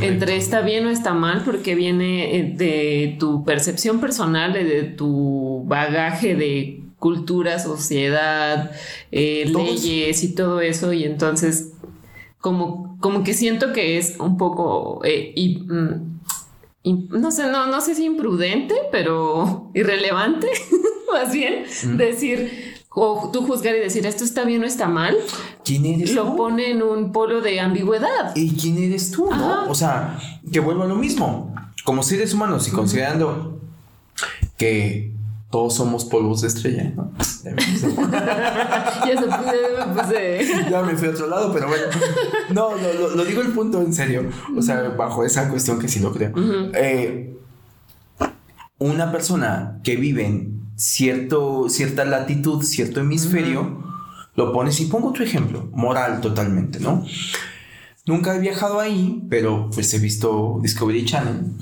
Entre está bien o está mal porque viene eh, de tu percepción personal, de tu bagaje de cultura, sociedad, eh, leyes y todo eso. Y entonces como, como que siento que es un poco eh, y, mm, no sé, no, no sé si imprudente, pero irrelevante, más bien, decir, o tú juzgar y decir esto está bien o está mal. ¿Quién eres Lo pone en un polo de ambigüedad. ¿Y quién eres tú? O sea, que vuelvo a lo mismo. Como seres humanos y considerando que todos somos polvos de estrella, ¿no? Ya me, ya me fui a otro lado, pero bueno. No, lo, digo el punto en serio. O sea, bajo esa cuestión que sí lo creo. Eh, una persona que vive en cierto, cierta latitud, cierto hemisferio, lo pones y pongo otro ejemplo, moral totalmente, ¿no? Nunca he viajado ahí, pero pues he visto Discovery Channel,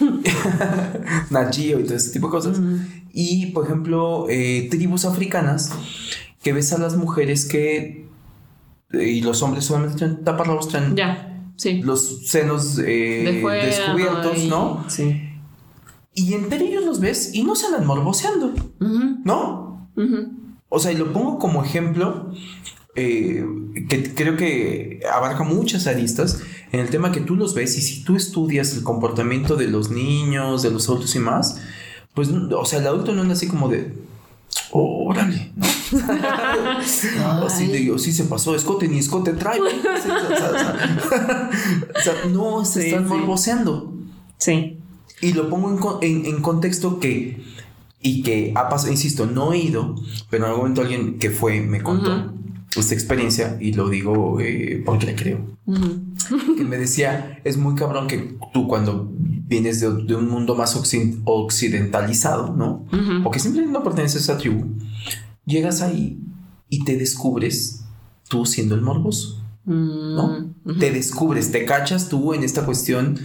Nat y todo ese tipo de cosas. Y, por ejemplo, eh, tribus africanas que ves a las mujeres que... Eh, y los hombres solamente traen taparlos, traen ya, sí. los senos eh, descubiertos, ¿no? Sí. Y entre ellos los ves y no se andan morboseando, ¿no? O sea, y lo pongo como ejemplo que creo que abarca muchas aristas en el tema que tú los ves y si tú estudias el comportamiento de los niños, de los adultos y más, pues, o sea, el adulto no es así como de, órale, ¿no? así de, sí se pasó, escote ni escote trae. o, sea, no se están morboseando. Sí. Y lo pongo en, en, contexto que, y que ha pasado, insisto, no he ido, pero en algún momento alguien que fue me contó esta experiencia y lo digo eh, porque le creo. que me decía, es muy cabrón que tú cuando vienes de, un mundo más occidentalizado, ¿no? Porque simplemente no perteneces a esa tribu, llegas ahí y te descubres tú siendo el morboso. ¿No? Mm, te descubres, te cachas tú en esta cuestión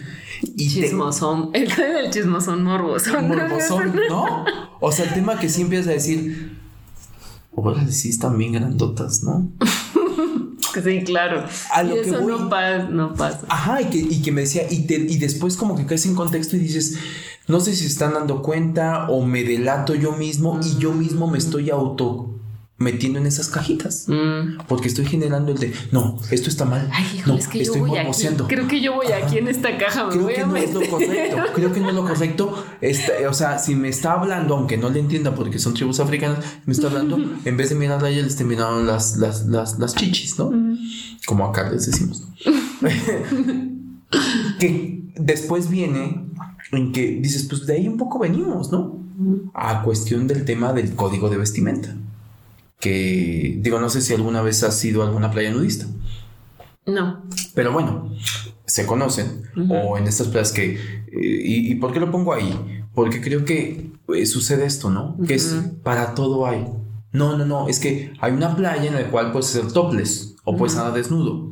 y chismosón, el del chismosón morboso. Morbosón, ¿no? O sea, el tema que siempre es a decir, ahora sí están bien grandotas, ¿no? Sí, claro. A lo y eso no, pasa, Ajá, y que, me decía, y, y después como que caes en contexto y dices, no sé si se están dando cuenta o me delato yo mismo y yo mismo me estoy auto metiendo en esas cajitas. Mm. Porque estoy generando el de, no, esto está mal. Ay, no, es que estoy yo voy aquí. Creo que yo voy aquí en esta caja. creo que no es lo correcto. Creo que no es lo correcto. Este, o sea, si me está hablando, aunque no le entienda porque son tribus africanas, me está hablando, en vez de mirar a ella, les terminaron las, las, las, las chichis, ¿no? Como acá les decimos. que después viene en que dices, pues de ahí un poco venimos, ¿no? A cuestión del tema del código de vestimenta que digo, no sé si alguna vez has ido a alguna playa nudista. No. Pero bueno, se conocen o en estas playas que... Eh, y, por qué lo pongo ahí? Porque creo que eh, sucede esto, ¿no? Que es para todo hay. No, no, no, es que hay una playa en la cual puedes ser topless o puedes nadar desnudo.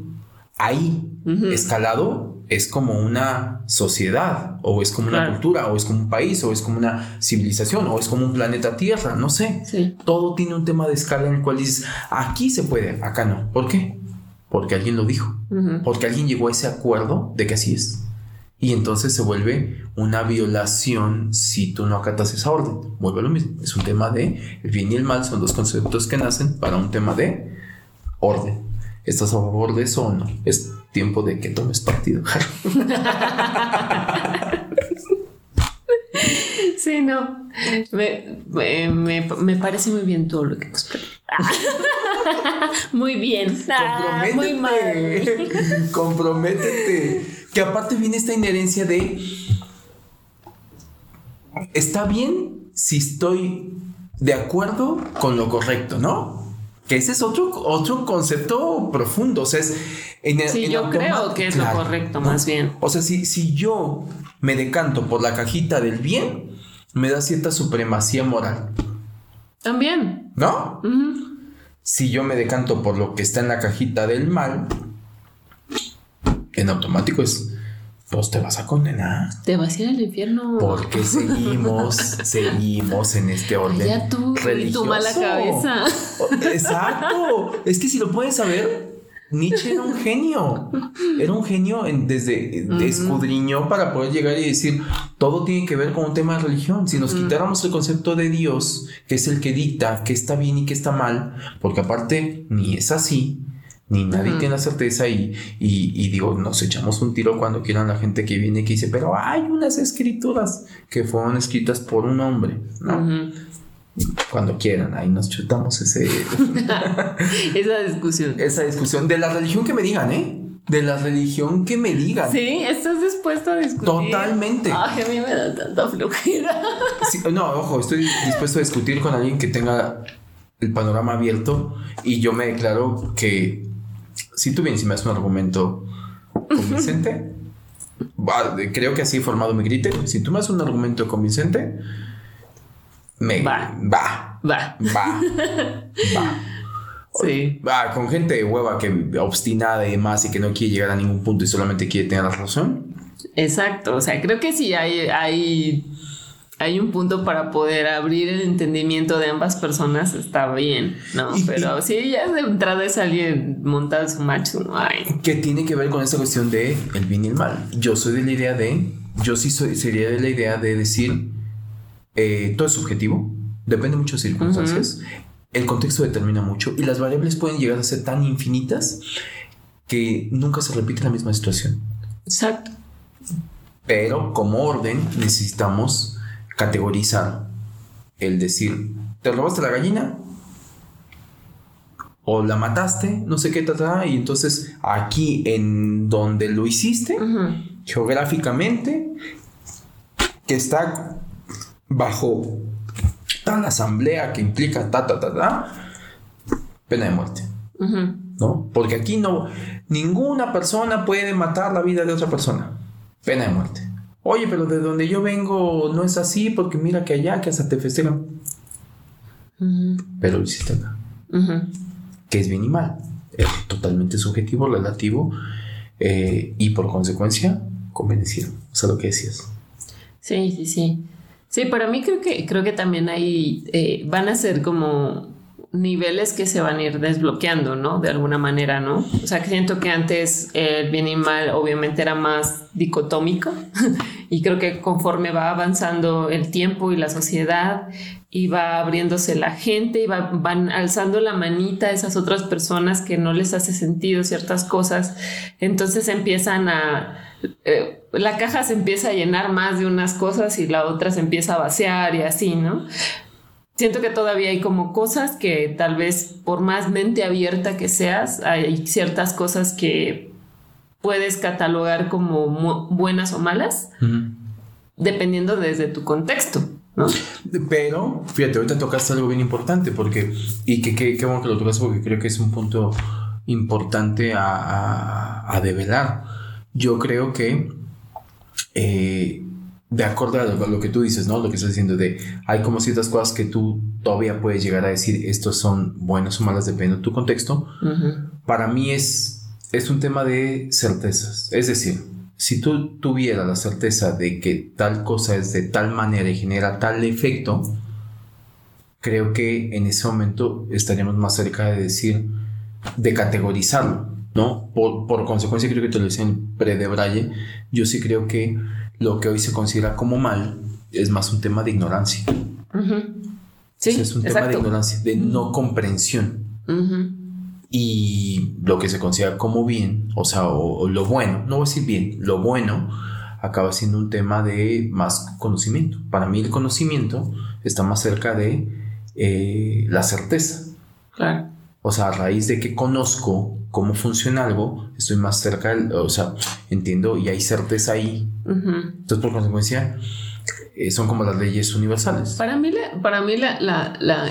Ahí, escalado, es como una sociedad, o es como una cultura, o es como un país, o es como una civilización, o es como un planeta Tierra, no sé. Todo tiene un tema de escala en el cual dices, aquí se puede, acá no. ¿Por qué? Porque alguien lo dijo, porque alguien llegó a ese acuerdo de que así es. Y entonces se vuelve una violación si tú no acatas esa orden. Vuelve a lo mismo. Es un tema de el bien y el mal, son dos conceptos que nacen para un tema de orden. ¿Estás a favor de eso o no? Es tiempo de que tomes partido. sí, no. Me, parece muy bien todo lo que hemos Muy bien. Ah, muy mal. Comprométete. Que aparte viene esta inherencia de. Está bien si estoy de acuerdo con lo correcto, ¿no? Que ese es otro, otro concepto profundo. O sea, es en sí, yo creo que es lo correcto, más bien. O sea, si, si yo me decanto por la cajita del bien, me da cierta supremacía moral. También. ¿No? Si yo me decanto por lo que está en la cajita del mal, en automático es, pues te vas a condenar. Te vas a ir al infierno. Porque seguimos, seguimos en este orden. Ya tú religioso. tu mala cabeza. Exacto. Es que si lo puedes saber, Nietzsche era un genio. Era un genio en, desde escudriñó para poder llegar y decir todo tiene que ver con un tema de religión. Si nos quitáramos el concepto de Dios, que es el que dicta qué está bien y qué está mal, porque aparte ni es así, ni nadie tiene la certeza y, y, digo, nos echamos un tiro cuando quieran la gente que viene y que dice, pero hay unas escrituras que fueron escritas por un hombre, ¿no? Cuando quieran, ahí nos chutamos ese... esa discusión. Esa discusión de la religión que me digan, ¿eh? De la religión que me digan. Sí, estás dispuesto a discutir. Totalmente. Ay, a mí me da tanta flojera. no, ojo, estoy dispuesto a discutir con alguien que tenga el panorama abierto y yo me declaro que si tú vienes y me das un argumento convincente, creo que así he formado mi criterio. Si tú me das un argumento convincente, me va. Va. Va. Va. va. Sí. Va, con gente de hueva que obstinada y demás y que no quiere llegar a ningún punto y solamente quiere tener la razón. Exacto. O sea, creo que sí hay, hay hay un punto para poder abrir el entendimiento de ambas personas, está bien, ¿no? Pero si ya de entrada es alguien montado su macho, no hay. ¿Qué tiene que ver con esta cuestión de el bien y el mal? Yo soy de la idea de, yo sí soy, sería de la idea de decir, eh, todo es subjetivo, depende de muchas circunstancias, el contexto determina mucho y las variables pueden llegar a ser tan infinitas que nunca se repite la misma situación. Exacto. Pero como orden necesitamos categorizar el decir, ¿te robaste la gallina? O la mataste, no sé qué, tal y entonces aquí en donde lo hiciste, geográficamente, que está bajo tal asamblea que implica ta, ta, ta, ta, pena de muerte. ¿No? Porque aquí no, ninguna persona puede matar la vida de otra persona. Pena de muerte. Oye, pero de donde yo vengo no es así porque mira que allá que hasta te festejan. Pero lo hiciste acá. Que es bien y mal. Es totalmente subjetivo, relativo eh, y por consecuencia convencido. O sea, lo que decías. Sí, sí, sí. Sí, para mí creo que, creo que también hay, eh, van a ser como niveles que se van a ir desbloqueando, ¿no? De alguna manera, ¿no? O sea, que siento que antes el bien y mal obviamente era más dicotómico y creo que conforme va avanzando el tiempo y la sociedad y va abriéndose la gente y van alzando la manita a esas otras personas que no les hace sentido ciertas cosas, entonces empiezan a... Eh, la caja se empieza a llenar más de unas cosas y la otra se empieza a vaciar y así, ¿no? Siento que todavía hay como cosas que tal vez por más mente abierta que seas, hay ciertas cosas que puedes catalogar como buenas o malas, dependiendo desde tu contexto. ¿no? Pero, fíjate, ahorita tocaste algo bien importante, porque, y que qué bueno que lo tocas porque creo que es un punto importante a, a, develar. Yo creo que eh, de acuerdo a lo, que tú dices, ¿no? Lo que estás diciendo de hay como ciertas cosas que tú todavía puedes llegar a decir estos son buenas o malas dependiendo de tu contexto. Para mí es, es un tema de certezas. Es decir, si tú tuvieras la certeza de que tal cosa es de tal manera y genera tal efecto, creo que en ese momento estaríamos más cerca de decir, de categorizarlo, ¿no? Por, por consecuencia, creo que te lo decía en pre de Braille, yo sí creo que lo que hoy se considera como mal es más un tema de ignorancia. Sí, es un tema de ignorancia, de no comprensión. Y lo que se considera como bien, o sea, o, lo bueno, no voy a decir bien, lo bueno acaba siendo un tema de más conocimiento. Para mí el conocimiento está más cerca de eh, la certeza. Claro. O sea, a raíz de que conozco cómo funciona algo, estoy más cerca, o sea, entiendo y hay certeza ahí. Entonces, por consecuencia, eh, son como las leyes universales. Para mí, para mí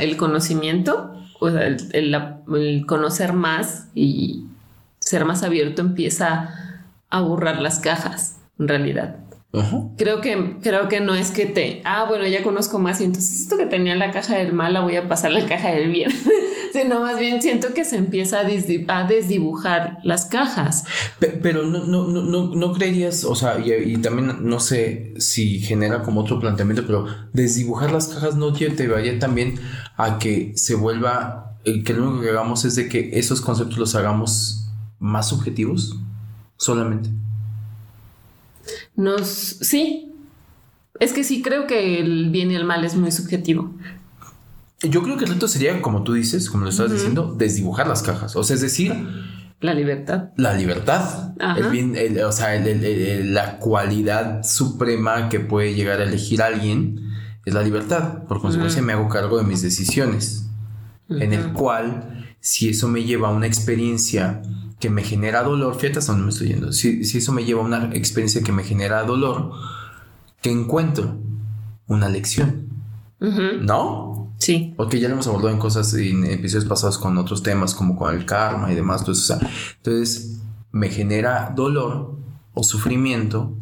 el conocimiento, o sea, el, conocer más y ser más abierto empieza a borrar las cajas, en realidad. Creo que, creo que no es que te, ah, bueno, ya conozco más y entonces esto que tenía en la caja del mal la voy a pasar a la caja del bien. sino más bien siento que se empieza a, desdibujar las cajas. Pero, no, no, no, no, creerías, o sea, y, también no sé si genera como otro planteamiento, pero desdibujar las cajas no te llevaría también a que se vuelva, eh, que lo único que hagamos es de que esos conceptos los hagamos más subjetivos solamente. Nos, sí, es que sí creo que el bien y el mal es muy subjetivo. Yo creo que el reto sería, como tú dices, como lo estabas diciendo, desdibujar las cajas. O sea, es decir, la libertad. La libertad. El bien, o sea, la cualidad suprema que puede llegar a elegir alguien es la libertad. Por consecuencia, me hago cargo de mis decisiones. En el cual, si eso me lleva a una experiencia que me genera dolor, fíjate hasta dónde me estoy yendo. Si, si eso me lleva a una experiencia que me genera dolor, ¿qué encuentro? Una lección. ¿No? Sí. Porque ya lo hemos abordado en cosas, en episodios pasados con otros temas, como con el karma y demás. Entonces, o sea, entonces me genera dolor o sufrimiento.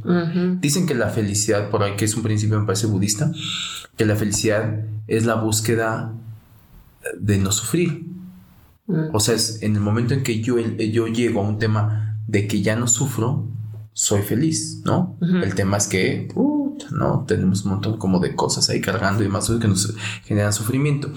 Dicen que la felicidad, por ahí que es un principio, me parece budista, que la felicidad es la búsqueda de no sufrir. Mm. O sea, es en el momento en que yo, yo llego a un tema de que ya no sufro, soy feliz, ¿no? El tema es que, ¿no? Tenemos un montón como de cosas ahí cargando y más que nos generan sufrimiento.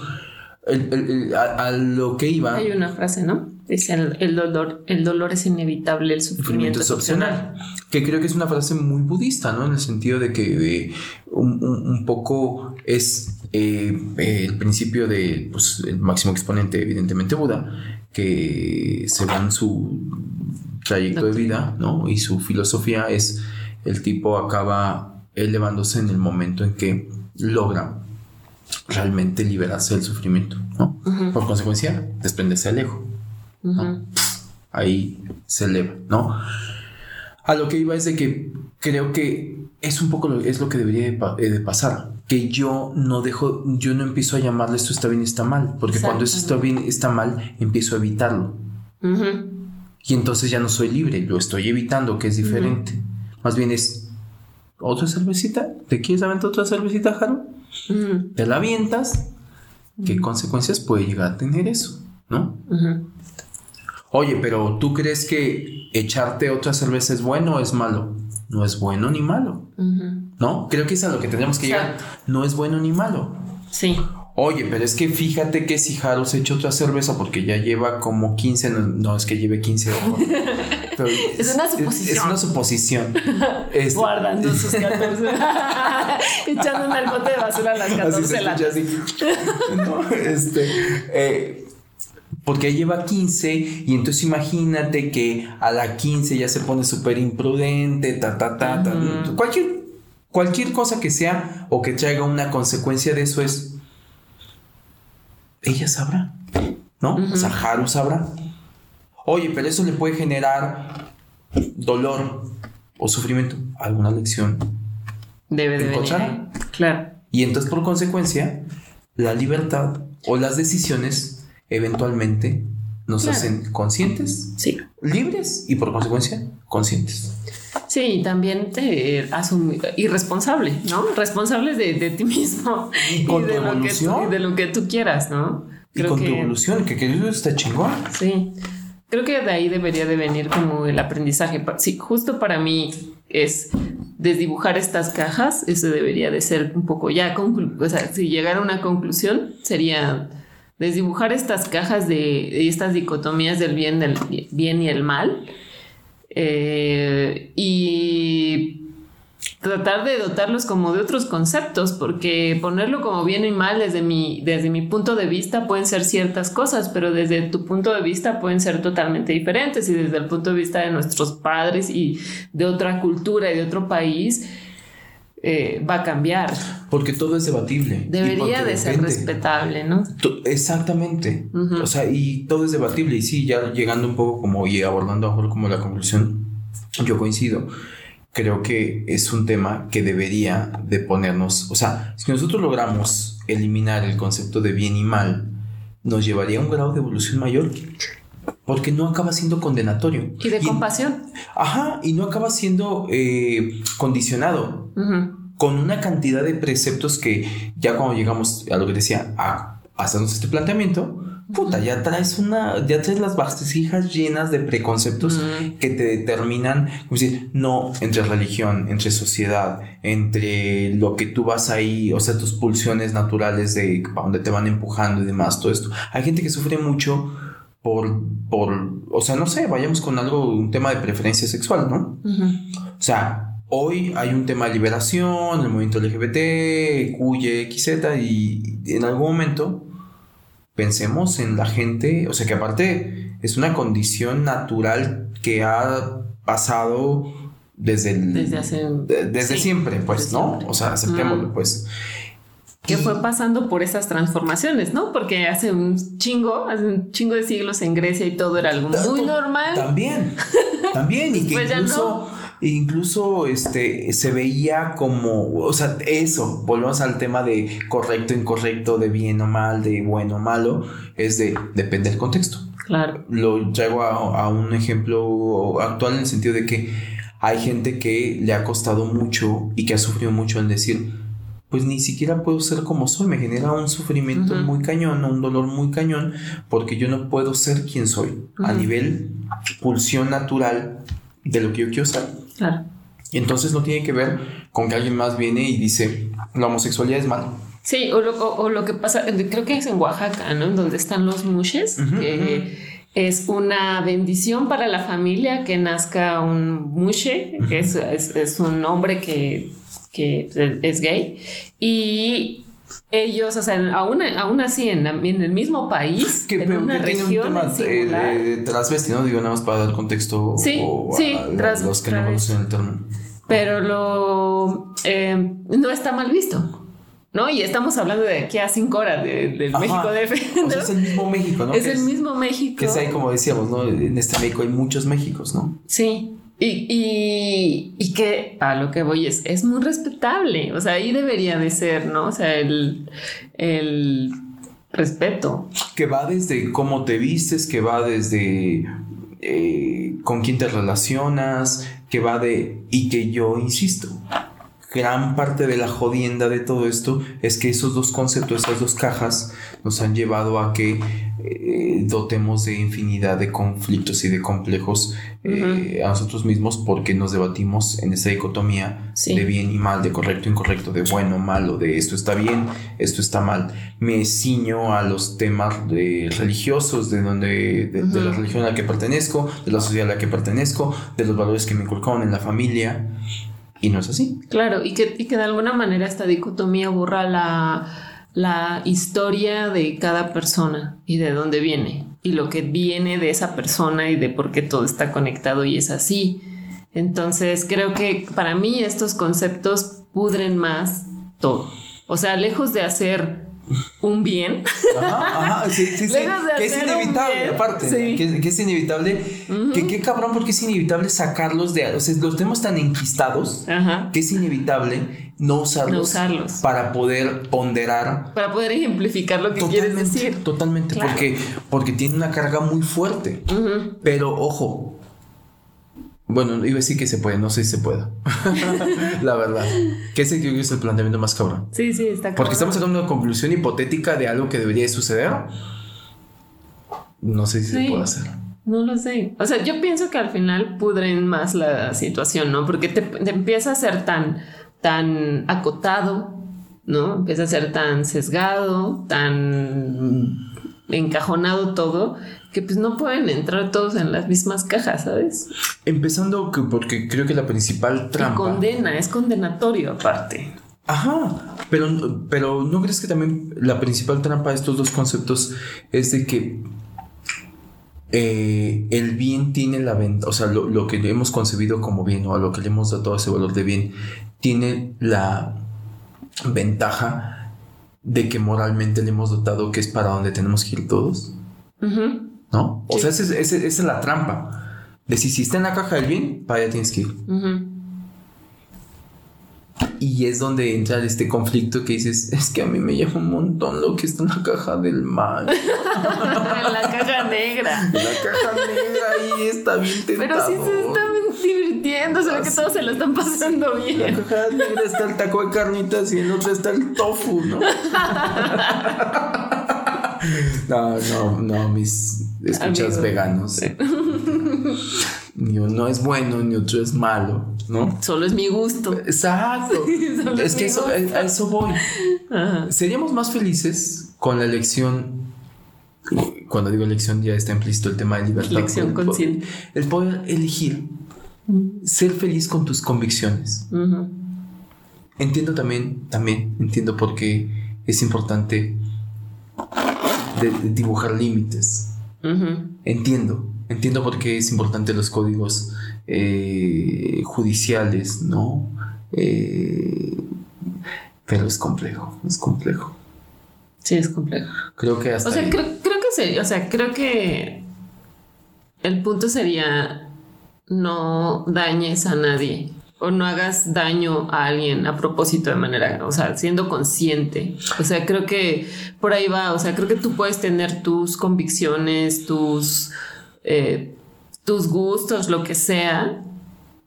a, lo que iba. Hay una frase, ¿no? Dice el, dolor, el dolor es inevitable, el sufrimiento, es opcional. Que creo que es una frase muy budista, ¿no? En el sentido de que un, poco es eh, el principio de pues, el máximo exponente, evidentemente Buda, que se va en su trayecto de vida, ¿no? Y su filosofía es el tipo acaba elevándose en el momento en que logra realmente liberarse del sufrimiento, ¿no? Por consecuencia, desprenderse del ego. Ahí se eleva, ¿no? A lo que iba es de que creo que es un poco lo, es lo que debería de, eh, pasar. Que yo no dejo, yo no empiezo a llamarle esto está bien, está mal. Porque cuando esto está bien, está mal, empiezo a evitarlo. Y entonces ya no soy libre, lo estoy evitando, que es diferente. Más bien es, ¿otra cervecita? ¿Te quieres aventar otra cervecita, Jaro? Te la avientas. ¿Qué consecuencias puede llegar a tener eso? ¿No? Oye, pero ¿tú crees que echarte otra cerveza es bueno o es malo? No es bueno ni malo. ¿No? Creo que es a lo que tenemos que llegar. No es bueno ni malo. Sí. Oye, pero es que fíjate que si Haru se echa otra cerveza porque ya lleva como 15, no, es que lleve 15 ojos. es, una suposición. Es, una suposición. Este, Guardando sus 14. Echando el bote de basura a las 14 así así. no, este, eh, porque lleva 15 y entonces imagínate que a la 15 ya se pone súper imprudente, ta, ta, ta, ta. Cualquier, cualquier cosa que sea o que traiga una consecuencia de eso es, ella sabrá, ¿no? O sea, Haru sabrá. Oye, pero eso le puede generar dolor o sufrimiento. ¿Alguna lección? Debe de encontrar. Claro. Y entonces, por consecuencia, la libertad o las decisiones eventualmente nos hacen conscientes, sí. libres y por consecuencia conscientes. Sí, también te hacen irresponsable, ¿no? Responsables de, ti mismo y, con de, lo que tú, de lo que tú quieras, ¿no? y con tu evolución, que, que eso está chingón. Sí, creo que de ahí debería de venir como el aprendizaje. Sí, justo para mí es desdibujar estas cajas, eso debería de ser un poco ya, o sea, si llegara a una conclusión sería desdibujar estas cajas de estas dicotomías del bien, del bien y el mal. Eh, y tratar de dotarlos como de otros conceptos, porque ponerlo como bien y mal desde mi, desde mi punto de vista pueden ser ciertas cosas, pero desde tu punto de vista pueden ser totalmente diferentes. Y desde el punto de vista de nuestros padres y de otra cultura y de otro país eh, va a cambiar. Porque todo es debatible. Debería de ser respetable, ¿no? Exactamente. O sea, y todo es debatible. Y sí, ya llegando un poco como y abordando mejor como la conclusión, yo coincido. Creo que es un tema que debería de ponernos, o sea, si nosotros logramos eliminar el concepto de bien y mal, nos llevaría a un grado de evolución mayor porque no acaba siendo condenatorio. Y de compasión. Ajá, y no acaba siendo eh, condicionado con una cantidad de preceptos que ya cuando llegamos a lo que decía, a hacernos este planteamiento, puta, ya traes una, ya traes las vasijas llenas de preconceptos que te determinan, como decir, no entre religión, entre sociedad, entre lo que tú vas ahí, o sea, tus pulsiones naturales de para donde te van empujando y demás, todo esto. Hay gente que sufre mucho por, por, o sea, no sé, vayamos con algo, un tema de preferencia sexual, ¿no? O sea, hoy hay un tema de liberación, el movimiento LGBT, QY, XZ, y en algún momento pensemos en la gente, o sea, que aparte es una condición natural que ha pasado desde desde, siempre, pues, ¿no? O sea, aceptémoslo, pues que fue pasando por esas transformaciones, ¿no? Porque hace un chingo, hace un chingo de siglos en Grecia y todo era algo muy normal. También, también, y que incluso, incluso este, se veía como, o sea, eso, volvemos al tema de correcto, incorrecto, de bien o mal, de bueno o malo, es de, depende del contexto. Claro. Lo traigo a, a un ejemplo actual en el sentido de que hay gente que le ha costado mucho y que ha sufrido mucho en decir, pues ni siquiera puedo ser como soy, me genera un sufrimiento muy cañón, un dolor muy cañón, porque yo no puedo ser quien soy a nivel pulsión natural de lo que yo quiero ser. Claro. Y entonces no tiene que ver con que alguien más viene y dice, la homosexualidad es malo. Sí, o lo, que pasa, creo que es en Oaxaca, ¿no? Donde están los mushes, que es una bendición para la familia que nazca un mushe, que es, es un hombre que que es gay, y ellos, o sea, aún, aún así, en, en, el mismo país, que, en una región un tema de, transvesti, ¿no? Digo, nada más para dar contexto sí, sí, los que no conocen el término. Pero lo eh, no está mal visto. ¿no? Y estamos hablando de aquí a cinco horas del México de ¿no? es el mismo México, ¿no? Es el mismo México. Que es ahí, como decíamos, ¿no? En este México hay muchos Méxicos, ¿no? Sí. Y, y, que a lo que voy es, es muy respetable, o sea, ahí debería de ser, ¿no? O sea, el, el respeto. Que va desde cómo te vistes, que va desde eh, con quién te relacionas, que va de... y que yo insisto, gran parte de la jodienda de todo esto es que esos dos conceptos, esas dos cajas, nos han llevado a que eh, dotemos de infinidad de conflictos y de complejos eh, a nosotros mismos porque nos debatimos en esa dicotomía de bien y mal, de correcto e incorrecto, de bueno malo, de esto está bien, esto está mal. Me ciño a los temas de religiosos, de donde, de, de la religión a la que pertenezco, de la sociedad a la que pertenezco, de los valores que me inculcaron en la familia. Y no es así. Claro, y que, y que de alguna manera esta dicotomía borra la, la historia de cada persona y de dónde viene y lo que viene de esa persona y de por qué todo está conectado y es así. Entonces creo que para mí estos conceptos pudren más todo. O sea, lejos de hacer un bien. Ajá, ajá, sí, sí, sí. Que es inevitable, aparte. Que, es inevitable. Que qué cabrón, porque es inevitable sacarlos de. O sea, los tenemos tan enquistados que es inevitable no usarlos, para poder ponderar. Para poder ejemplificar lo que quieres decir. Totalmente, porque, porque tiene una carga muy fuerte. Pero ojo, bueno, iba a decir que se puede, no sé si se pueda. la verdad. Que ese creo que es el planteamiento más cabrón. Sí, sí, está cabrón. Porque estamos sacando una conclusión hipotética de algo que debería suceder. No sé si se puede hacer. No lo sé. O sea, yo pienso que al final pudren más la situación, ¿no? Porque te, te empieza a ser tan, tan acotado, ¿no? Empieza a ser tan sesgado, tan encajonado todo, que pues no pueden entrar todos en las mismas cajas, ¿sabes? Empezando que porque creo que la principal trampa. Y condena, es condenatorio aparte. Ajá, pero, pero ¿no crees que también la principal trampa de estos dos conceptos es de que eh, el bien tiene la ventaja, o sea, lo, lo, que hemos concebido como bien o a lo que le hemos dado ese valor de bien, tiene la ventaja de que moralmente le hemos dotado que es para donde tenemos que ir todos? ¿No? O sea, esa es, la trampa. De si, si está en la caja del bien, para allá tienes que ir. Y es donde entra este conflicto que dices, es que a mí me llama un montón lo que está en la caja del mal. en la caja negra. En la caja negra ahí está bien tentador. Pero sí se están divirtiendo, se ve que todos se lo están pasando En la bien. caja negra está el taco de carnitas y en otra está el tofu, ¿no? No, no, no, mis escuchas Amigo. veganos. Ni uno es bueno, ni otro es malo, ¿no? Solo es mi gusto. Exacto. Es que eso, a eso voy. Ajá. Seríamos más felices con la elección. Cuando digo elección, ya está implícito el tema de libertad. Elección consciente. El poder elegir. Ser feliz con tus convicciones. Entiendo también, también entiendo por qué es importante de- de dibujar límites. Entiendo, entiendo por qué es importante los códigos eh, judiciales, ¿no? Eh, pero es complejo, es complejo. Sí, es complejo. Creo que hasta O sea, creo, creo que sería, o sea, creo que el punto sería no dañes a nadie o no hagas daño a alguien a propósito de manera, o sea, siendo consciente. O sea, creo que por ahí va, o sea, creo que tú puedes tener tus convicciones, tus, eh, tus gustos, lo que sea.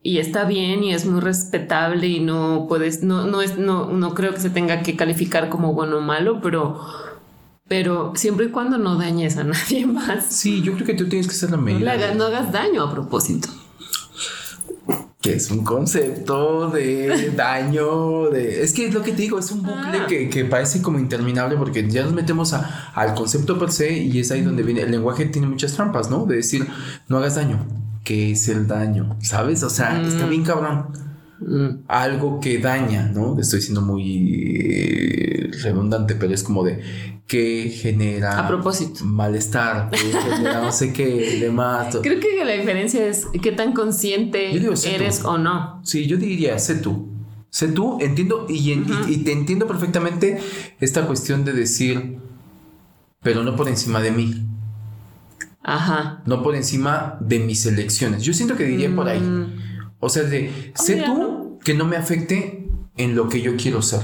Y está bien y es muy respetable y no puedes, no, no es, no, no creo que se tenga que calificar como bueno o malo, pero pero siempre y cuando no dañes a nadie más. Sí, yo creo que tú tienes que ser la No, medida. hagas, no hagas daño a propósito. Que es un concepto de daño, de... Es que es lo que te digo, es un bucle Ah. que, que parece como interminable porque ya nos metemos a- al concepto per se y es ahí donde viene... El lenguaje tiene muchas trampas, ¿no? De decir, no hagas daño. ¿Qué es el daño? ¿Sabes? O sea, está bien cabrón. Mm, Algo que daña, ¿no? Estoy siendo muy eh, redundante, pero es como de que genera... A propósito. Malestar, que genera no sé qué, demás. Creo que la diferencia es qué tan consciente digo, eres tú. o no. Sí, yo diría, sé tú. Sé tú, entiendo y, en- y- y te entiendo perfectamente esta cuestión de decir, pero no por encima de mí, Ajá. no por encima de mis elecciones. Yo siento que diría por ahí. Mm, O sea, de, sé tú que no me afecte en lo que yo quiero ser.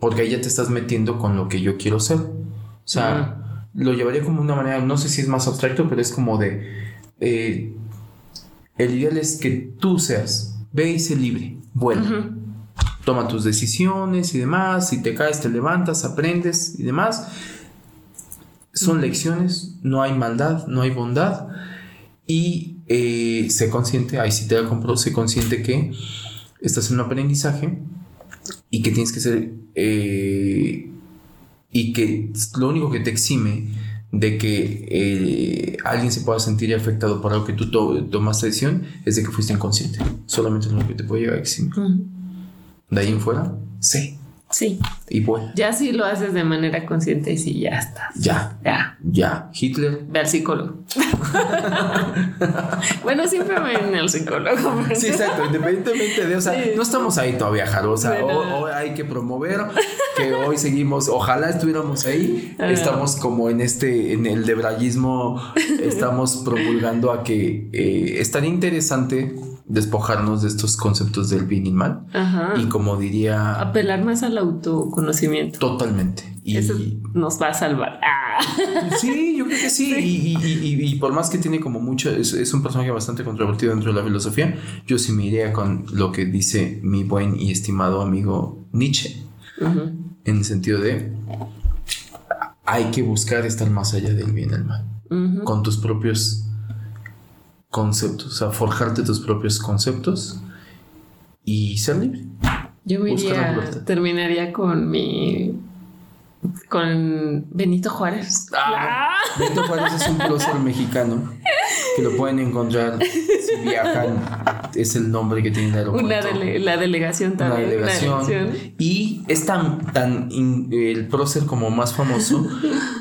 Porque ahí ya te estás metiendo con lo que yo quiero ser. O sea, lo llevaría como una manera, no sé si es más abstracto, pero es como de, eh, el ideal es que tú seas, ve y sé libre, bueno. ujú. Toma tus decisiones y demás, si te caes te levantas, aprendes y demás. Son lecciones, no hay maldad, no hay bondad. Y eh, sé consciente, ahí sí te la compro, sé consciente que estás en un aprendizaje y que tienes que ser... eh, y que lo único que te exime de que eh, alguien se pueda sentir afectado por algo que tú to- tomaste decisión es de que fuiste inconsciente. Solamente es lo que te puede llegar a eximir. De ahí en fuera, sí. Sí. Y bueno, Ya si lo haces de manera consciente y sí, ya estás. ya, Ya. ya. Hitler. Ve al psicólogo. bueno, siempre ven al psicólogo. Sí, exacto, independientemente de, o sea, Sí. no estamos ahí todavía, Jaro, o sea, Bueno. o hay que promover que hoy seguimos, ojalá estuviéramos ahí, Ah. estamos como en este, en el debrayismo, estamos promulgando a que eh, estaría interesante despojarnos de estos conceptos del bien y mal, Ajá. y como diría, Apelar más al autoconocimiento. totalmente. Y, Eso nos va a salvar. Ah. Sí, yo creo que sí. Y, y- y- y por más que tiene como mucho, es, es un personaje bastante controvertido dentro de la filosofía, yo sí me iría con lo que dice mi buen y estimado amigo Nietzsche, Ujú. en el sentido de hay que buscar estar más allá del bien y el mal, Ujú. con tus propios conceptos, o sea, forjarte tus propios conceptos y ser libre. Yo me iría, terminaría con mi. con Benito Juárez. Ah, Benito Juárez es un prócer mexicano que lo pueden encontrar si viajan. Es el nombre que tiene el aeropuerto. Una dele- la delegación Una también. delegación. Y es tan, tan el prócer como más famoso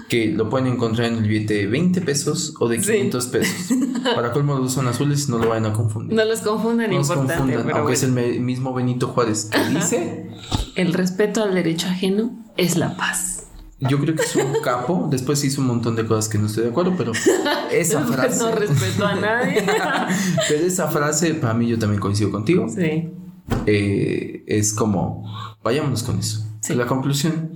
que lo pueden encontrar en el billete de 20 pesos o de Sí. 500 pesos. Para colmo los son azules, no lo vayan a confundir. No los confundan, No los importante. confundan, pero aunque es el mismo Benito Juárez que dice. El respeto al derecho ajeno es la paz. Yo creo que es un capo. Después hizo un montón de cosas que no estoy de acuerdo, pero esa frase. No respeto a nadie. Pero esa frase, para mí, yo también coincido contigo. sí. Eh, es como, vayámonos con eso. Sí. La conclusión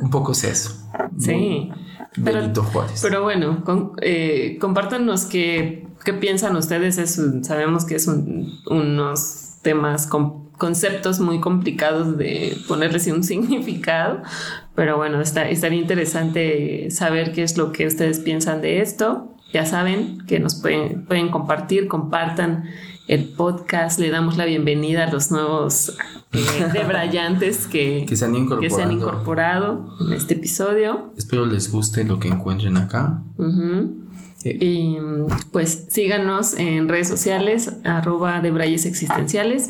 Un poco es eso. Sí. Benito Juárez. Pero bueno, con, eh, compártanos qué, qué piensan ustedes. Es un- sabemos que es un- unos temas, con, conceptos muy complicados de ponerles un significado. Pero bueno, está, estaría interesante saber qué es lo que ustedes piensan de esto. Ya saben que nos pueden, pueden compartir, compartan el podcast. Le damos la bienvenida a los nuevos eh, debrayantes que, Que se han que se han incorporado. en este episodio. Espero les guste lo que encuentren acá. Ujú. Y pues síganos en redes sociales, arroba de Brayes Existenciales.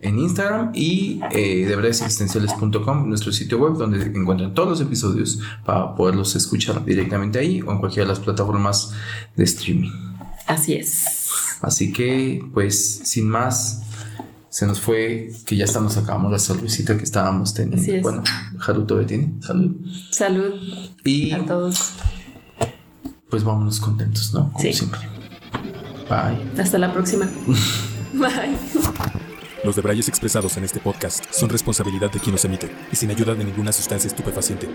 en Instagram y eh, debrayesexistenciales.com, nuestro sitio web donde encuentran todos los episodios para poderlos escuchar directamente ahí o en cualquiera de las plataformas de streaming. Así es. Así que, pues, sin más, se nos fue que ya estamos acabamos la cervecita que estábamos Así teniendo. es. Bueno, Haru todavía tiene. Salud. Salud Y a todos. Pues vámonos contentos, ¿no? Como Sí. siempre. Bye. Hasta la próxima. Bye. Los debrayes expresados en este podcast son responsabilidad de quien los emite y sin ayuda de ninguna sustancia estupefaciente.